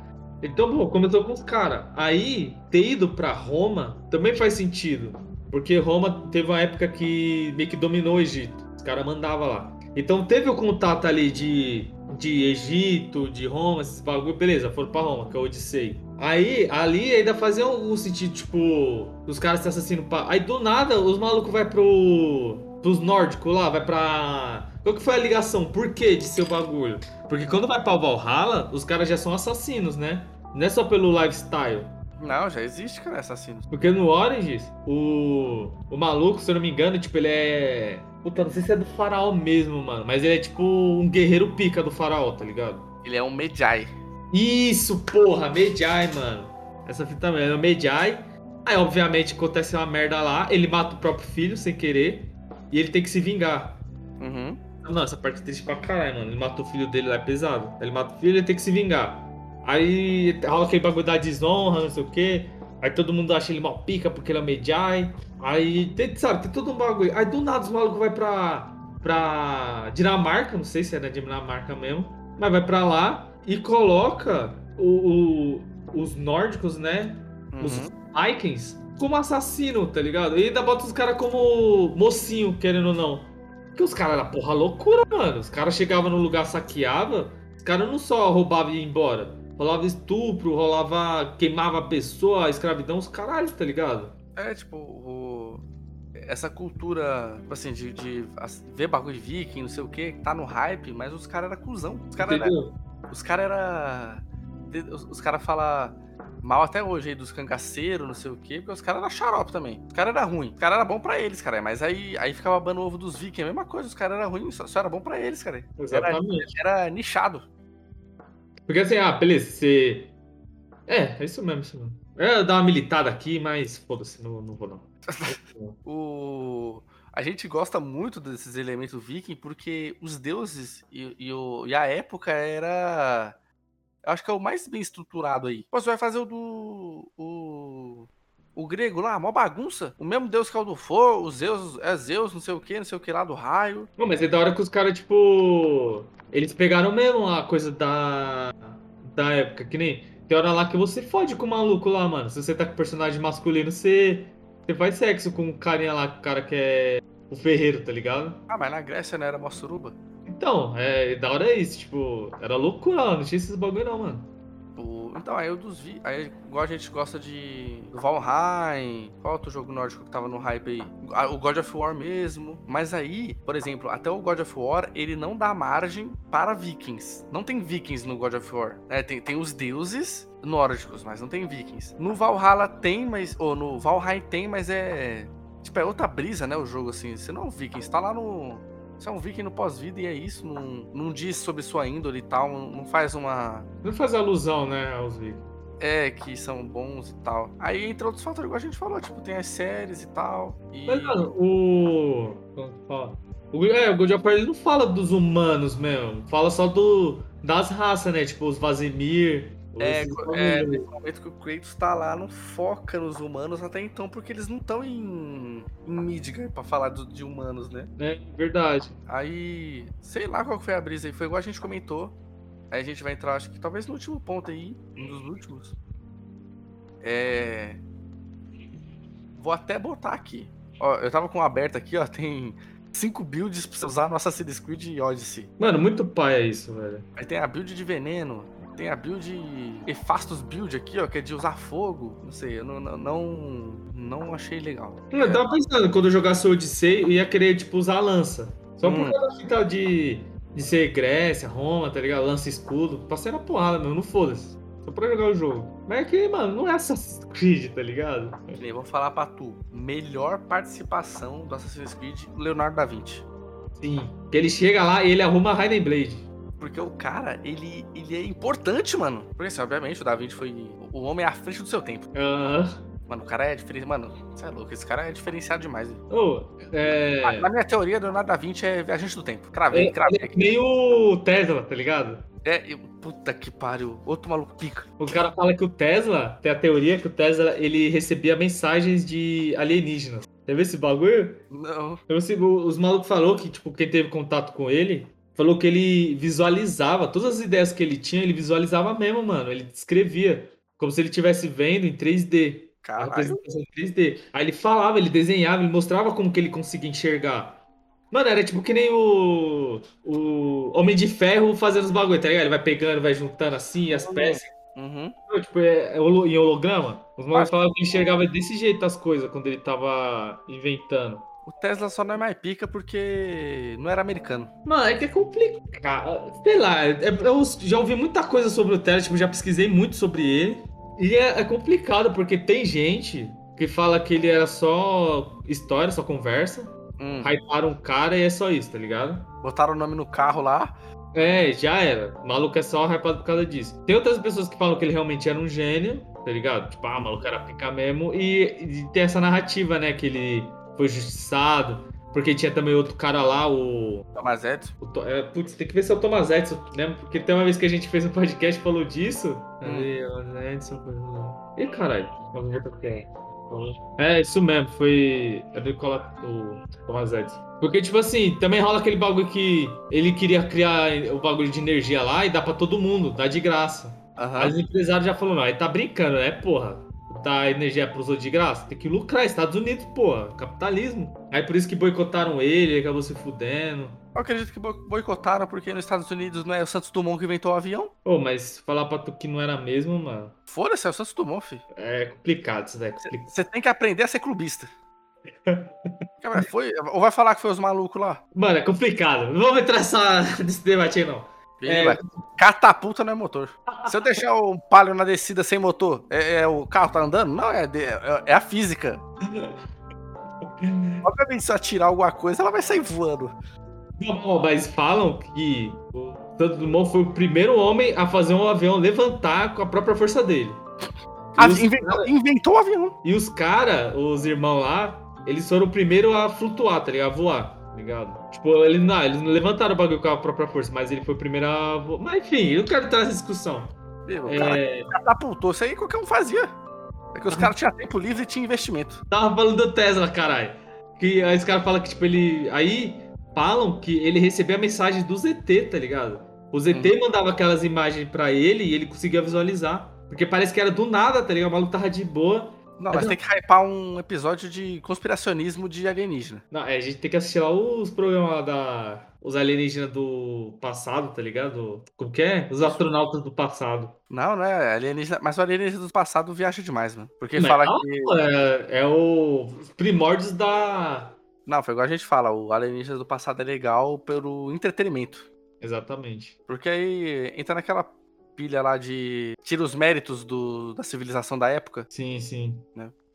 Então, pô, começou com os caras. Aí, ter ido pra Roma também faz sentido. Porque Roma teve uma época que meio que dominou o Egito. Os caras mandavam lá. Então teve o contato ali de, de Egito, de Roma, esses bagulho. Beleza, foram pra Roma, que é o Odissei. Aí, ali ainda fazia algum sentido, tipo, os caras se assassinam pra. Aí do nada, os malucos vai pro. pros nórdicos lá, vai pra. Qual que foi a ligação? Por que de seu bagulho? Porque quando vai pra Valhalla, os caras já são assassinos, né? Não é só pelo lifestyle. Não, já existe, cara, assassinos. Porque no Origins, o, o maluco, se eu não me engano, tipo, ele é. Puta, não sei se é do faraó mesmo, mano. Mas ele é tipo um guerreiro pica do faraó, tá ligado? Ele é um Medjai. Isso, porra, Medjai, mano. Essa fita mesmo, é o Medjai. Aí, obviamente, acontece uma merda lá. Ele mata o próprio filho sem querer. E ele tem que se vingar. Uhum. Não, essa parte é triste pra caralho, mano. Ele mata o filho dele lá, é pesado. Ele mata o filho e ele tem que se vingar. Aí rola aquele bagulho da desonra, não sei o quê. Aí todo mundo acha ele mal pica porque ele é o Medjai. Aí, tem, sabe, tem todo um bagulho. Aí do nada os malucos vai pra, pra Dinamarca, não sei se é na Dinamarca mesmo. Mas vai pra lá e coloca o, o- os nórdicos, né? Os Uhum. Vikings como assassino, tá ligado? E ainda bota os caras como mocinho, querendo ou não. Porque os caras eram porra loucura, mano. Os caras chegavam no lugar, saqueava. Os caras não só roubavam e iam embora. Rolava estupro, rolava. queimava a pessoa, escravidão, os caralhos, tá ligado? É, tipo, o... essa cultura, tipo assim, de, de ver bagulho de viking, não sei o que, tá no hype, mas os caras eram cuzão. Os caras era, Entendeu? os cara era, os, os caras falam mal até hoje aí dos cangaceiros, não sei o quê, porque os caras eram xarope também. Os caras eram ruins. Os caras eram bom pra eles, cara. Mas aí, aí ficava babando o ovo dos vikings, a mesma coisa, os caras eram ruins, só, só era bom pra eles, cara. Exatamente. Era, era nichado. Porque assim, ah, beleza, você. É, é isso mesmo, isso mesmo. É dar uma militada aqui, mas foda-se, não, não vou não. O... A gente gosta muito desses elementos viking porque os deuses e, e, o, e a época era. Acho que é o mais bem estruturado aí. Pô, você vai fazer o do. O, o grego lá, mó bagunça. O mesmo deus que é o do fogo, os Zeus, é Zeus, não sei o que, não sei o que lá do raio. Não, mas é da hora que os caras, tipo. Eles pegaram mesmo a coisa da. Da época, que nem. Tem hora lá que você fode com o maluco lá, mano. Se você tá com personagem masculino, você. Você faz sexo com o carinha lá, o cara que é o ferreiro, tá ligado? Ah, mas na Grécia não era mó suruba? Então, é, da hora é isso, tipo, era loucura não tinha esses bagulho não, mano. Então, aí eu dos vi. Aí, igual a gente gosta de. Valheim. Qual outro jogo nórdico que tava no hype aí? Ah, O God of War mesmo. Mas aí, por exemplo, até o God of War, ele não dá margem para vikings. Não tem vikings no God of War. É, tem, tem os deuses nórdicos, mas não tem vikings. No Valhalla tem, mas. Ou no Valheim tem, mas é. Tipo, é outra brisa, né? O jogo, assim. Você não é um viking, você tá lá no. Você é um viking no pós-vida e é isso. Não, não diz sobre sua índole e tal. Não, faz uma. Não faz alusão, né, aos vikings. É, que são bons e tal. Aí, entre outros fatores, igual a gente falou, tipo, tem as séries e tal. E... Mas, mano, o. O, é, o God of War ele não fala dos humanos mesmo. Fala só do, das raças, né? Tipo, os Vazimir. É, é, nesse momento que o Kratos tá lá, não foca nos humanos até então, porque eles não estão em, em Midgard pra falar do- de humanos, né? É, verdade. Aí, sei lá qual foi a brisa aí, foi igual a gente comentou. Aí a gente vai entrar, acho que talvez no último ponto aí, um dos últimos. É. Vou até botar aqui. Ó, eu tava com aberto aqui, ó, tem cinco builds pra você usar no Assassin's Creed Odyssey. Mano, muito pai é isso, velho. Aí tem a build de veneno, tem a build Efastos build aqui, ó, que é de usar fogo. Não sei, eu não, não, não, achei legal. Eu tava pensando, quando eu jogasse o Odyssey, eu ia querer, tipo, usar a lança. Só por Hum. causa de, de ser Grécia, Roma, tá ligado? Lança escudo. Passei na porrada, meu, não foda-se. Só pra jogar o jogo. Mas é que, mano, não é Assassin's Creed, tá ligado? Nem, Vou falar pra tu. Melhor participação do Assassin's Creed, Leonardo da Vinci. Sim. Que ele chega lá e ele arruma a Raiden Blade. Porque o cara, ele, ele é importante, mano. Porque assim, obviamente, o Da Vinci foi o homem à frente do seu tempo. Aham. Mano, o cara é diferente. Mano, você é louco, esse cara é diferenciado demais. Ô, é. Na- Na minha teoria, Leonardo da Vinci é viajante do tempo. Cravei, É, cravei é meio o Tesla, tá ligado? É, eu- puta que pariu. Outro maluco pica. O cara fala que o Tesla, tem a teoria que o Tesla, ele recebia mensagens de alienígenas. Já viu esse bagulho? Não. Eu, sei, o- os malucos falou que, tipo, quem teve contato com ele, falou que ele visualizava, todas as ideias que ele tinha, ele visualizava mesmo, mano. Ele descrevia, como se ele estivesse vendo em 3D. A Caralho. em 3D. Aí ele falava, ele desenhava, ele mostrava como que ele conseguia enxergar. Mano, era tipo que nem o, o Homem de Ferro fazendo os bagulho, tá ligado? Ele vai pegando, vai juntando assim as Uhum. peças. Uhum. Tipo, é, é em holograma. Os malucos falavam que ele enxergava desse jeito as coisas quando ele tava inventando. O Tesla só não é mais pica porque não era americano. Mano, é que é complicado. Sei lá, é- eu já ouvi muita coisa sobre o Tesla, tipo, já pesquisei muito sobre ele. E é, é complicado porque tem gente que fala que ele era só história, só conversa. Hum. Hyparam um cara e é só isso, tá ligado? Botaram o nome no carro lá. É, já era. O maluco é só hypado por causa disso. Tem outras pessoas que falam que ele realmente era um gênio, tá ligado? Tipo, ah, o maluco era pica mesmo. E, e tem essa narrativa, né, que ele foi justiçado. Porque tinha também outro cara lá, o. Thomas Edison. o To- é, putz, tem que ver se é o Thomas Edison, né? Porque tem uma vez que a gente fez um podcast e falou disso. Edison. foi- Ih, caralho. Vamos ver porque é. É, isso mesmo, foi. É do Nicola, o Thomas Edison. Porque, tipo assim, também rola aquele bagulho que ele queria criar o bagulho de energia lá e dá pra todo mundo, dá de graça. Aham. Aí os empresários já falaram, não, aí tá brincando, né, porra? Tá energia pros outros de graça? Tem que lucrar, Estados Unidos, porra, capitalismo. Aí por isso que boicotaram ele, ele acabou se fudendo. Eu acredito que boi- boicotaram porque nos Estados Unidos não é o Santos Dumont que inventou o avião. Ô, mas falar pra tu que não era mesmo, mano, Foda-se, é o Santos Dumont, filho. é complicado isso daí. é complicado. Você tem que aprender a ser clubista. Cara, foi, ou vai falar que foi os malucos lá? Mano, é complicado. Não vamos entrar nessa, nesse debate aí, não. Vai. Catapulta não é motor. Se eu deixar o palio na descida sem motor, é, é o carro tá andando? Não, é, é, é a física. Obviamente, se eu atirar alguma coisa, ela vai sair voando. Não, mas falam que o Santos Dumont foi o primeiro homem a fazer um avião levantar com a própria força dele. Ah, inventou, cara- inventou o avião. E os caras, os irmãos lá, eles foram o primeiro a flutuar, tá ligado? A voar, ligado? Tipo, eles não, eles não levantaram o bagulho com a própria força, mas ele foi o primeiro a. Mas enfim, eu não quero entrar nessa discussão. Meu, O cara É, catapultou. Isso aí qualquer um fazia. É que os caras tinham tempo livre e tinha investimento. tava falando do Tesla, caralho. Que aí os caras falam que, tipo, ele. Aí falam que ele recebia a mensagem do ZT, tá ligado? O ZT Uhum. mandava aquelas imagens pra ele e ele conseguia visualizar. Porque parece que era do nada, tá ligado? O maluco tava de boa. Não, Mas tem que hypar um episódio de conspiracionismo de alienígena. Não, é, a gente tem que assistir lá os programas da. Os alienígenas do passado, tá ligado? Como que é? Os astronautas do passado. Não, não é alienígena. Mas o alienígena do passado viaja demais, mano. Porque Não, fala não, que. É, é o os primórdios da. Não, foi igual a gente fala, o alienígena do passado é legal pelo entretenimento. Exatamente. Porque aí entra naquela pilha lá de. Tira os méritos do, da civilização da época. Sim, sim.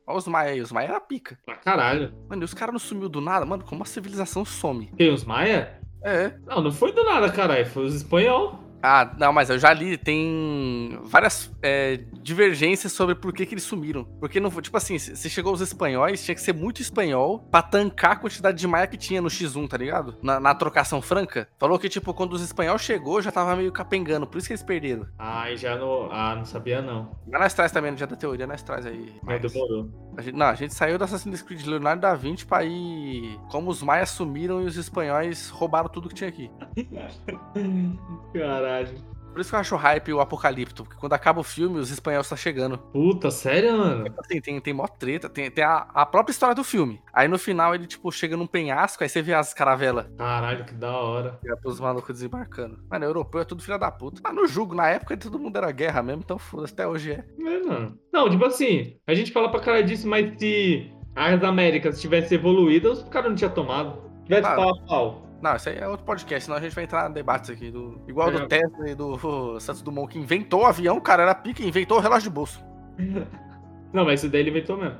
Olha os Maia aí, os Maia era pica. Pra caralho. Mano, e os caras não sumiu do nada? Mano, como a civilização some? Tem os Maia? É. Não, não foi do nada, caralho. Foi os espanhol. Ah, não, mas eu já li, tem várias é, divergências sobre por que, que eles sumiram. Porque não tipo assim, se chegou os espanhóis, tinha que ser muito espanhol pra tancar a quantidade de maia que tinha no X1, tá ligado? Na, na trocação franca. Falou que, tipo, quando os espanhóis chegou, já tava meio capengando, por isso que eles perderam. Ai, já não. Ah, não sabia não. Mas nós traz também dia da teoria, nós traz aí. Mas demorou. A gente, não, a gente saiu do Assassin's Creed Leonardo da Vinci pra ir. Como os maias sumiram e os espanhóis roubaram tudo que tinha aqui. Caralho. Por isso que eu acho hype o Apocalipto, porque quando acaba o filme, os espanhóis estão chegando. Puta, sério, mano? Assim, tem, tem mó treta, tem, tem a, a própria história do filme. Aí no final ele, tipo, chega num penhasco, aí você vê as caravelas. Caralho, que da hora. E os malucos desembarcando. Mano, europeu é tudo filha da puta. Mas no jogo, na época, todo mundo era guerra mesmo, então foda-se, até hoje é. É, mano. Não, tipo assim, a gente fala pra cara disso, mas se as Américas tivesse evoluído, os caras não tinham tomado. Tivesse Ah. pau a pau. Não, isso aí é outro podcast, senão a gente vai entrar em debates aqui. Do, igual É. do Tesla e do Santos Dumont, que inventou o avião, cara era pica inventou o relógio de bolso. Não, mas isso daí ele inventou mesmo.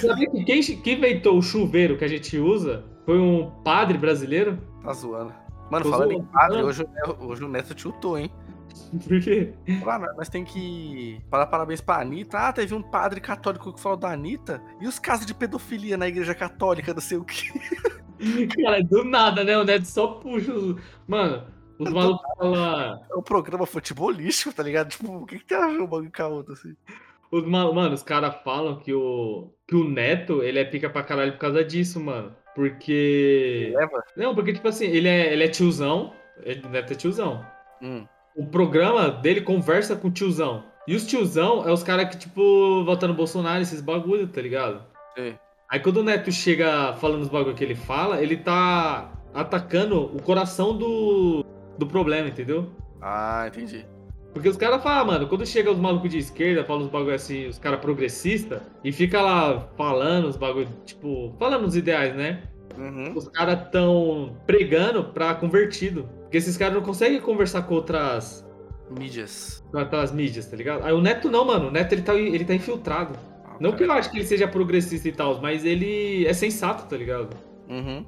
Sabia que quem, quem inventou o chuveiro que a gente usa foi um padre brasileiro? tá zoando. Mano, Tô falando em zoando, padre, zoando. hoje, o- hoje o Neto tiltou, hein? Por quê? Nós tem que dar parabéns pra Anitta. Ah, teve um padre católico que falou da Anitta. E os casos de pedofilia na igreja católica, não sei o que. Cara, do nada, né? O Neto só puxa os. Mano, os malucos falam. É um programa futebolístico, tá ligado? Tipo, o que, que tem a ver um bagulho com a outra, assim? Os, ma- mano, os caras falam que o, que o Neto, ele é pica pra caralho por causa disso, mano. Porque. Leva? Não, porque, tipo assim, ele é, ele é tiozão. Ele, o Neto é tiozão. Hum. O programa dele conversa com o tiozão. E os tiozão é os caras que, tipo, votam no Bolsonaro, esses bagulho, tá ligado? Sei. Aí quando o Neto chega falando os bagulho que ele fala, ele tá atacando o coração do, do problema, entendeu? Ah, entendi. Porque os caras falam, mano, quando chega os malucos de esquerda, falam os bagulho assim, os caras progressistas, e fica lá falando os bagulho, tipo, falando os ideais, né? Uhum. Os caras tão pregando pra convertido. Porque esses caras não conseguem conversar com outras, Mídias. com aquelas mídias, tá ligado? Aí o Neto não, mano, o Neto ele tá, ele tá infiltrado. Não que eu acho que ele seja progressista e tal, mas ele é sensato, tá ligado? Uhum.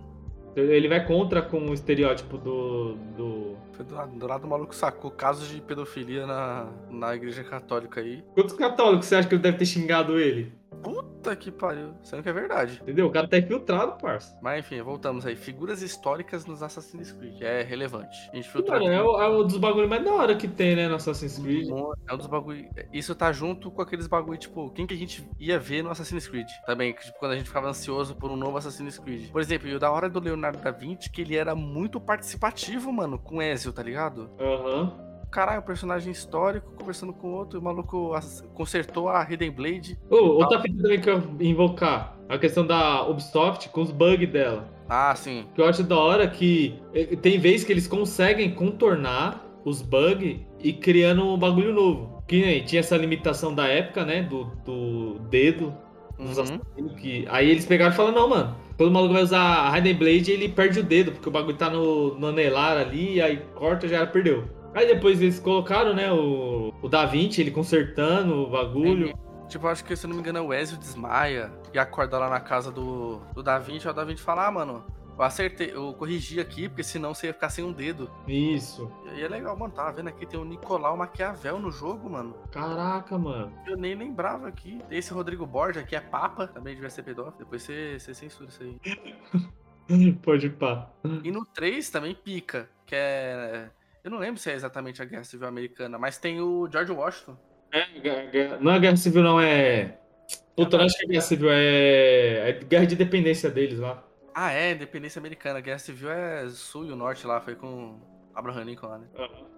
Ele vai contra com o estereótipo do. do... Foi do lado, do lado o maluco sacou casos de pedofilia na, na igreja católica aí. Quantos católicos você acha que ele deve ter xingado ele? Puta que pariu. Sendo que é verdade. Entendeu? O cara tá infiltrado, parça. Mas enfim, voltamos aí. Figuras históricas nos Assassin's Creed. É relevante. A gente filtrou Mano, é, o- é um dos bagulhos mais da hora que tem, né, no Assassin's Creed. É um dos bagulho. Isso tá junto com aqueles bagulho, tipo, quem que a gente ia ver no Assassin's Creed? Também, tipo, quando a gente ficava ansioso por um novo Assassin's Creed. Por exemplo, e o da hora do Leonardo da Vinci, que ele era muito participativo, mano, com Ezio, tá ligado? Aham. Caralho, um personagem histórico conversando com outro, e o maluco consertou a Hidden Blade. Ô, outra fita também que eu invocar. A questão da Ubisoft com os bugs dela. Ah, sim. Que eu acho da hora que eh, tem vezes que eles conseguem contornar os bugs e criando um bagulho novo. Que nem tinha essa limitação da época, né? Do, do dedo. Uhum. que... Aí eles pegaram e falaram, não, mano. Quando o maluco vai usar a Hidden Blade, ele perde o dedo, porque o bagulho tá no, no anelar ali, aí corta, já perdeu. Aí depois eles colocaram, né, o, o Da Vinci, ele consertando o bagulho. Tipo, acho que, se eu não me engano, é o Ezio desmaia e acorda lá na casa do, do Da Vinci. Aí o Da Vinci fala, ah, mano, eu acertei, eu corrigi aqui, porque senão você ia ficar sem um dedo. Isso. E aí é legal, mano. Tava vendo aqui, tem o Nicolau Maquiavel no jogo, mano. Caraca, mano. Eu nem lembrava aqui. Esse Rodrigo Borja, que é Papa, também devia ser pedófilo. Depois você, você censura isso aí. Pode pá. E no 3 também pica, que é. Eu não lembro se é exatamente a Guerra Civil Americana, mas tem o George Washington. É, não é guerra civil, não, é. Puta, eu acho que é guerra civil, é. É guerra de dependência deles lá. Ah, é, Independência Americana. Guerra Civil é Sul e o Norte lá, foi com Abraham Lincoln lá, né?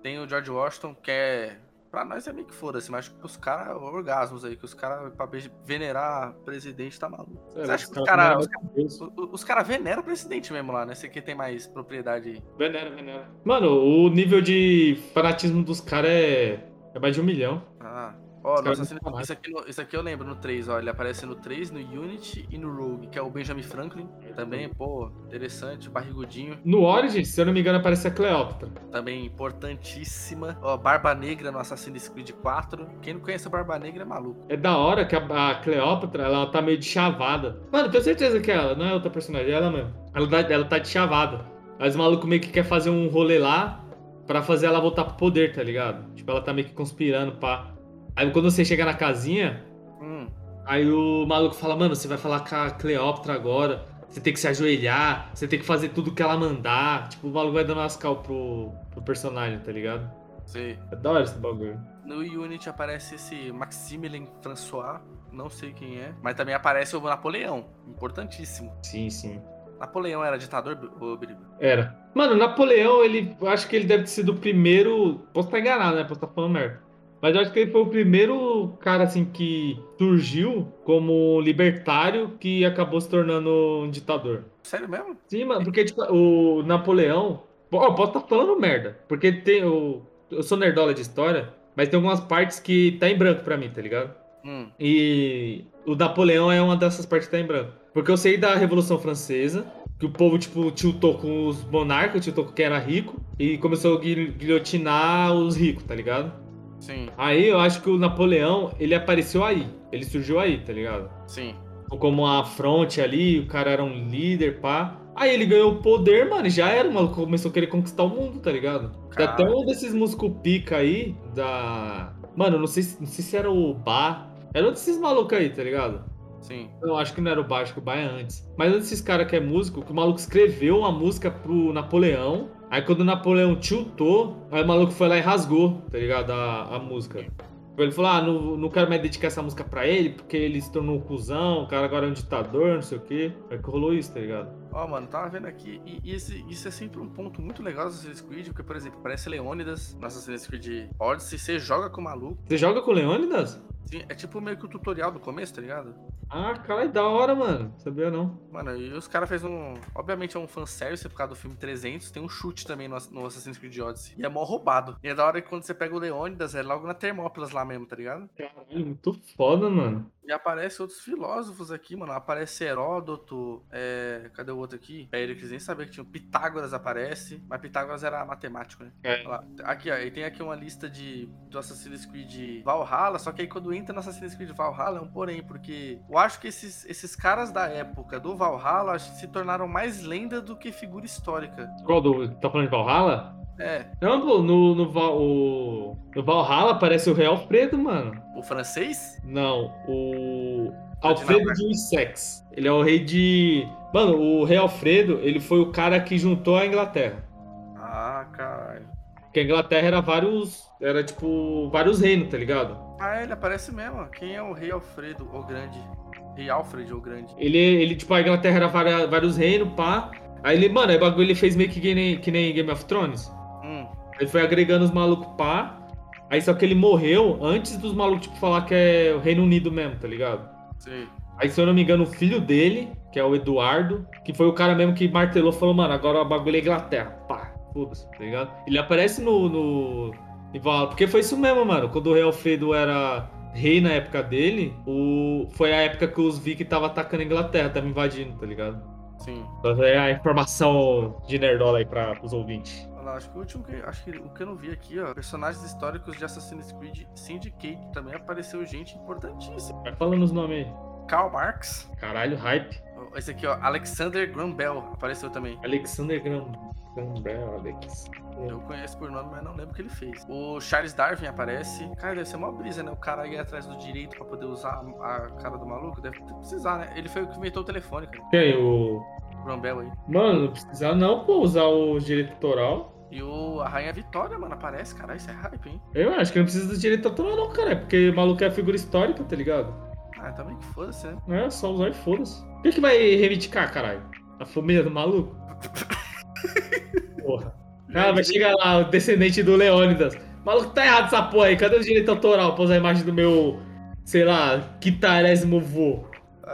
Tem o George Washington, que é. Pra nós é meio que foda-se, mas os caras, orgasmos aí, que os caras, pra venerar presidente, tá maluco. Você acha que os caras. Os, os, caras veneram o presidente mesmo lá, né? Esse aqui tem mais propriedade aí. Venera, venera. Mano, o nível de fanatismo dos caras é. É mais de um milhão. Ah. Ó, caras nossa, são isso, aqui, isso aqui eu lembro no 3, ó. Ele aparece no 3, no Unity e no Rogue, que é o Benjamin Franklin. Também, pô, interessante, barrigudinho. No Origins, se eu não me engano, aparece a Cleópatra. Também importantíssima. Ó, Barba Negra no Assassin's Creed 4. Quem não conhece a Barba Negra é maluco. É da hora que a, a Cleópatra, ela tá meio de chavada. Mano, tenho certeza que é ela, não é outra personagem, é ela mesmo. Ela, tá- ela tá de chavada. Mas o maluco meio que quer fazer um rolê lá pra fazer ela voltar pro poder, tá ligado? Tipo, ela tá meio que conspirando, pá. Aí quando você chega na casinha, Hum, aí o maluco fala, mano, você vai falar com a Cleópatra agora. Você tem que se ajoelhar, você tem que fazer tudo que ela mandar. Tipo, o maluco vai dando umas cal pro, pro personagem, tá ligado? sei. É da hora esse bagulho. No Unity aparece esse Maximilien François. Não sei quem é. Mas também aparece o Napoleão. Importantíssimo. Sim, sim. Napoleão era ditador, Biriba? Era. Mano, Napoleão, ele. Acho que ele deve ter sido o primeiro. Posso estar enganado, né? Posso estar falando merda. Mas eu acho que ele foi o primeiro cara, assim, que surgiu como libertário que acabou se tornando um ditador. Sério mesmo? Sim, mano, porque, tipo, o Napoleão. Ó, posso estar falando merda. Porque tem o. Eu sou nerdola de história, mas tem algumas partes que tá em branco pra mim, tá ligado? Hum, E o Napoleão é uma dessas partes que tá em branco. Porque eu sei da Revolução Francesa, que o povo, tipo, tiltou com os monarcas, tiltou com quem era rico, e começou a guil- guilhotinar os ricos, tá ligado? Sim, Aí eu acho que o Napoleão, ele apareceu aí. Ele surgiu aí, tá ligado? sim. Como uma fronte ali, o cara era um líder, pá. Aí ele ganhou o poder, mano, e já era, o maluco começou a querer conquistar o mundo, tá ligado? Tem até um desses músicos pica aí, da... Mano, não sei, se- não sei se era o Bar. Era um desses malucos aí, tá ligado? Sim. Eu acho que não era o Bar, acho que o Bar é antes. Mas um desses caras que é músico, que o maluco escreveu uma música pro Napoleão. Aí quando o Napoleão tiltou, aí o maluco foi lá e rasgou, tá ligado? A, a música. Ele falou, ah, não, não quero mais dedicar essa música pra ele, porque ele se tornou um cuzão, o cara agora é um ditador, não sei o quê. Aí que rolou isso, tá ligado? Ó, mano, tava vendo aqui, e, e esse- isso é sempre um ponto muito legal do Assassin's Creed, porque, por exemplo, parece Leônidas no Assassin's Creed Odyssey, você joga com o maluco. Você joga com o Leônidas? Sim, é tipo meio que o tutorial do começo, tá ligado? Ah, cara, é da hora, mano. Sabia não. Mano, e os caras fez um. Obviamente é um fanservice por causa do filme 300. Tem um chute também no, no Assassin's Creed Odyssey. E é mó roubado. E é da hora que quando você pega o Leônidas, é logo na Termópilas lá mesmo, tá ligado? Caralho, muito foda, mano. E aparece outros filósofos aqui, mano. Aparece Heródoto. É... Cadê o outro aqui? Péricles, nem sabia que tinha. Pitágoras aparece. Mas Pitágoras era matemático, né? É. Aqui, ó. E tem aqui uma lista de do Assassin's Creed Valhalla. Só que aí quando entra no Assassin's Creed Valhalla é um porém. Porque eu acho que esses, esses caras da época do Valhalla acho que se tornaram mais lenda do que figura histórica. Qual do. Tá falando de Valhalla? É. Não, pô, no, no, Val- o- no Valhalla aparece o Rei Alfredo, mano. O francês? Não, o. Alfredo de Wessex. Ele é o rei de. Mano, o rei Alfredo, ele foi o cara que juntou a Inglaterra. Ah, caralho. Porque a Inglaterra era vários. Era tipo. vários reinos, tá ligado? Ah, ele aparece mesmo. Quem é o rei Alfredo, o grande? Rei Alfred, o grande. Ele, ele tipo, a Inglaterra era várias- vários reinos, pá. Aí ele, mano, aí o bagulho ele fez meio que, que, nem, que nem Game of Thrones. Hum, Ele foi agregando os malucos pá. Aí só que ele morreu antes dos malucos, tipo, falar que é o Reino Unido mesmo, tá ligado? sei. Aí, se eu não me engano, o filho dele, que é o Eduardo, que foi o cara mesmo que martelou, falou, mano, agora o bagulho é Inglaterra. Pá, foda-se, tá ligado? Ele aparece no. no... Valhalla, Porque foi isso mesmo, mano. Quando o rei Alfredo era rei na época dele, o... foi a época que os Vikings estavam atacando a Inglaterra, tava invadindo, tá ligado? Sim. Então é a informação de nerdola aí para os ouvintes. Olha lá, acho que o último que, acho que o que eu não vi aqui, ó, personagens históricos de Assassin's Creed Syndicate também apareceu gente importantíssima. Vai falando os nomes aí. Karl Marx, Caralho, hype. esse aqui, ó, Alexander Graham Bell apareceu também. Alexander Graham. Alex. Eu conheço por nome, mas não lembro o que ele fez. O Charles Darwin aparece. Cara, deve ser uma brisa, né? O cara ir atrás do direito pra poder usar a a cara do maluco. Deve precisar, né? Ele foi o que inventou o telefone, cara. Quem? O. Bell aí. Mano, não precisa não, pô, usar o direito autoral. E o, a Rainha Vitória, mano, aparece. Caralho, isso é hype, hein? Eu acho que não precisa do direito autoral, não, cara. É porque o maluco é figura histórica, tá ligado? Ah, também que foda-se, né? É só usar e foda-se. O que, que vai reivindicar, caralho? A família do maluco? Porra. Ah, vai chegar lá, o descendente do Leônidas. Maluco, tá errado essa porra aí. Cadê o direito autoral pra usar a imagem do meu, sei lá, quitarésimo vô?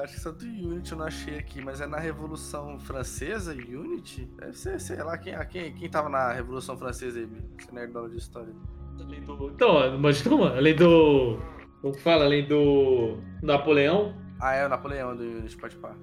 Acho que só do Unity eu não achei aqui, mas é na Revolução Francesa, Unity? Deve ser, sei lá, quem, quem, quem tava na Revolução Francesa aí, esse nerdola de história. Além do... Então, imagina, mano. Além do. Como que fala? Além do. Napoleão. Ah, é o Napoleão do Unity, pode pá.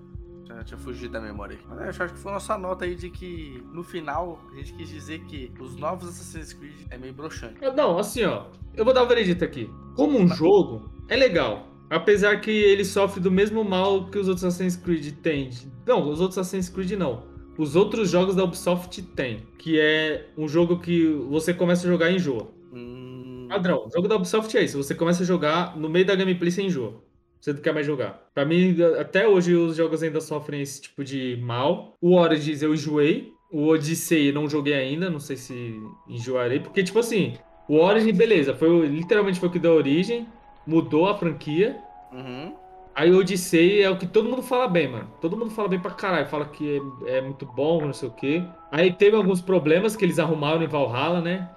Já tinha fugido da memória aqui. Mas é, eu acho que foi a nossa nota aí de que, no final, a gente quis dizer que os novos Assassin's Creed é meio broxante. Ah, Não, assim, ó. Eu vou dar o veredito aqui. Como um jogo, é legal. Apesar que ele sofre do mesmo mal que os outros Assassin's Creed têm. Não, os outros Assassin's Creed não. Os outros jogos da Ubisoft têm. Que é um jogo que você começa a jogar e enjoa. Hum, Padrão, o jogo da Ubisoft é isso. Você começa a jogar, no meio da gameplay você enjoa. Você não quer mais jogar. Pra mim, até hoje os jogos ainda sofrem esse tipo de mal. O Origins eu enjoei. O Odyssey eu não joguei ainda, não sei se enjoarei. Porque, tipo assim, o Origin, beleza, foi literalmente foi o que deu origem, mudou a franquia. uhum. Aí o Odyssey é o que todo mundo fala bem, mano. Todo mundo fala bem pra caralho. Fala que é, é muito bom, não sei o quê. Aí teve alguns problemas que eles arrumaram em Valhalla, né?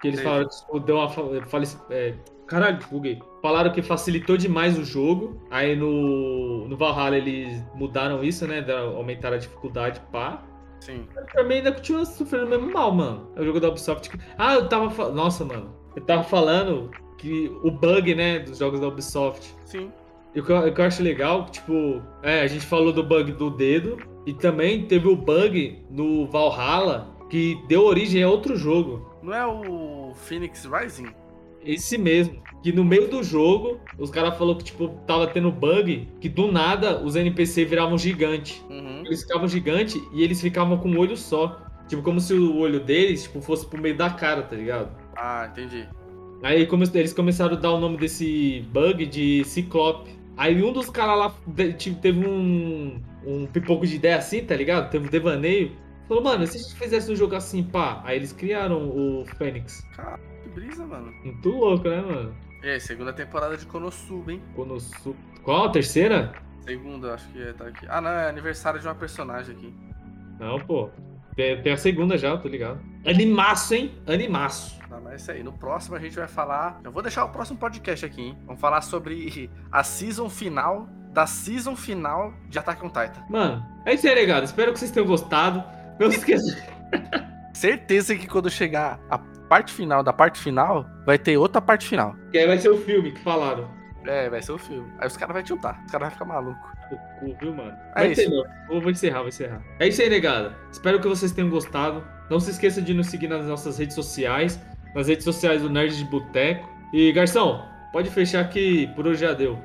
Que eles Teve. falaram que deu uma. é, caralho, buguei. Falaram que facilitou demais o jogo. Aí no, no Valhalla eles mudaram isso, né? Aumentaram a dificuldade, pá. Sim. Pra mim ainda continua sofrendo o mesmo mal, mano. É o jogo da Ubisoft. Ah, eu tava falando. Nossa, mano. Eu tava falando que o bug, né, dos jogos da Ubisoft. Sim. E o que, eu, o que eu acho legal, tipo, é, a gente falou do bug do dedo e também teve o bug no Valhalla que deu origem a outro jogo. Não é o Phoenix Rising? Esse mesmo. Que no meio do jogo, os caras falaram que, tipo, tava tendo bug, que do nada os NPC viravam gigante. Uhum. Eles ficavam gigante e eles ficavam com um olho só. Tipo, como se o olho deles, tipo, fosse pro meio da cara, tá ligado? Ah, entendi. Aí come- eles começaram a dar o nome desse bug de Ciclope. Aí um dos caras lá teve um, um pipoco de ideia assim, tá ligado? Teve um devaneio. Falou, mano, e se a gente fizesse um jogo assim, pá? Aí eles criaram o Fênix. Que brisa, mano. Muito louco, né, mano? Aí, segunda temporada de Konosuba, hein? Konosu... Qual a terceira? Segunda, acho que é, tá aqui. Ah, não, é aniversário de uma personagem aqui. Não, pô. Tem, tem a segunda já, tô ligado. Animaço, hein? Animaço. Não, mas é isso aí. No próximo a gente vai falar. Eu vou deixar o próximo podcast aqui, hein? Vamos falar sobre a season final da season final de Attack on Titan. Mano, é isso aí, negado. Espero que vocês tenham gostado. Não se esqueça. Certeza que quando chegar a parte final da parte final, vai ter outra parte final. que aí vai ser o filme que falaram. É, vai ser o filme. Aí os caras vão tiltar. Os caras vão ficar malucos. Cu, viu, mano? É Vai isso. ter, não. Vou, vou encerrar, vou encerrar. É isso aí, negada. Espero que vocês tenham gostado. Não se esqueça de nos seguir nas nossas redes sociais, nas redes sociais do Nerd de Boteco. E, Garção, pode fechar que por hoje já deu.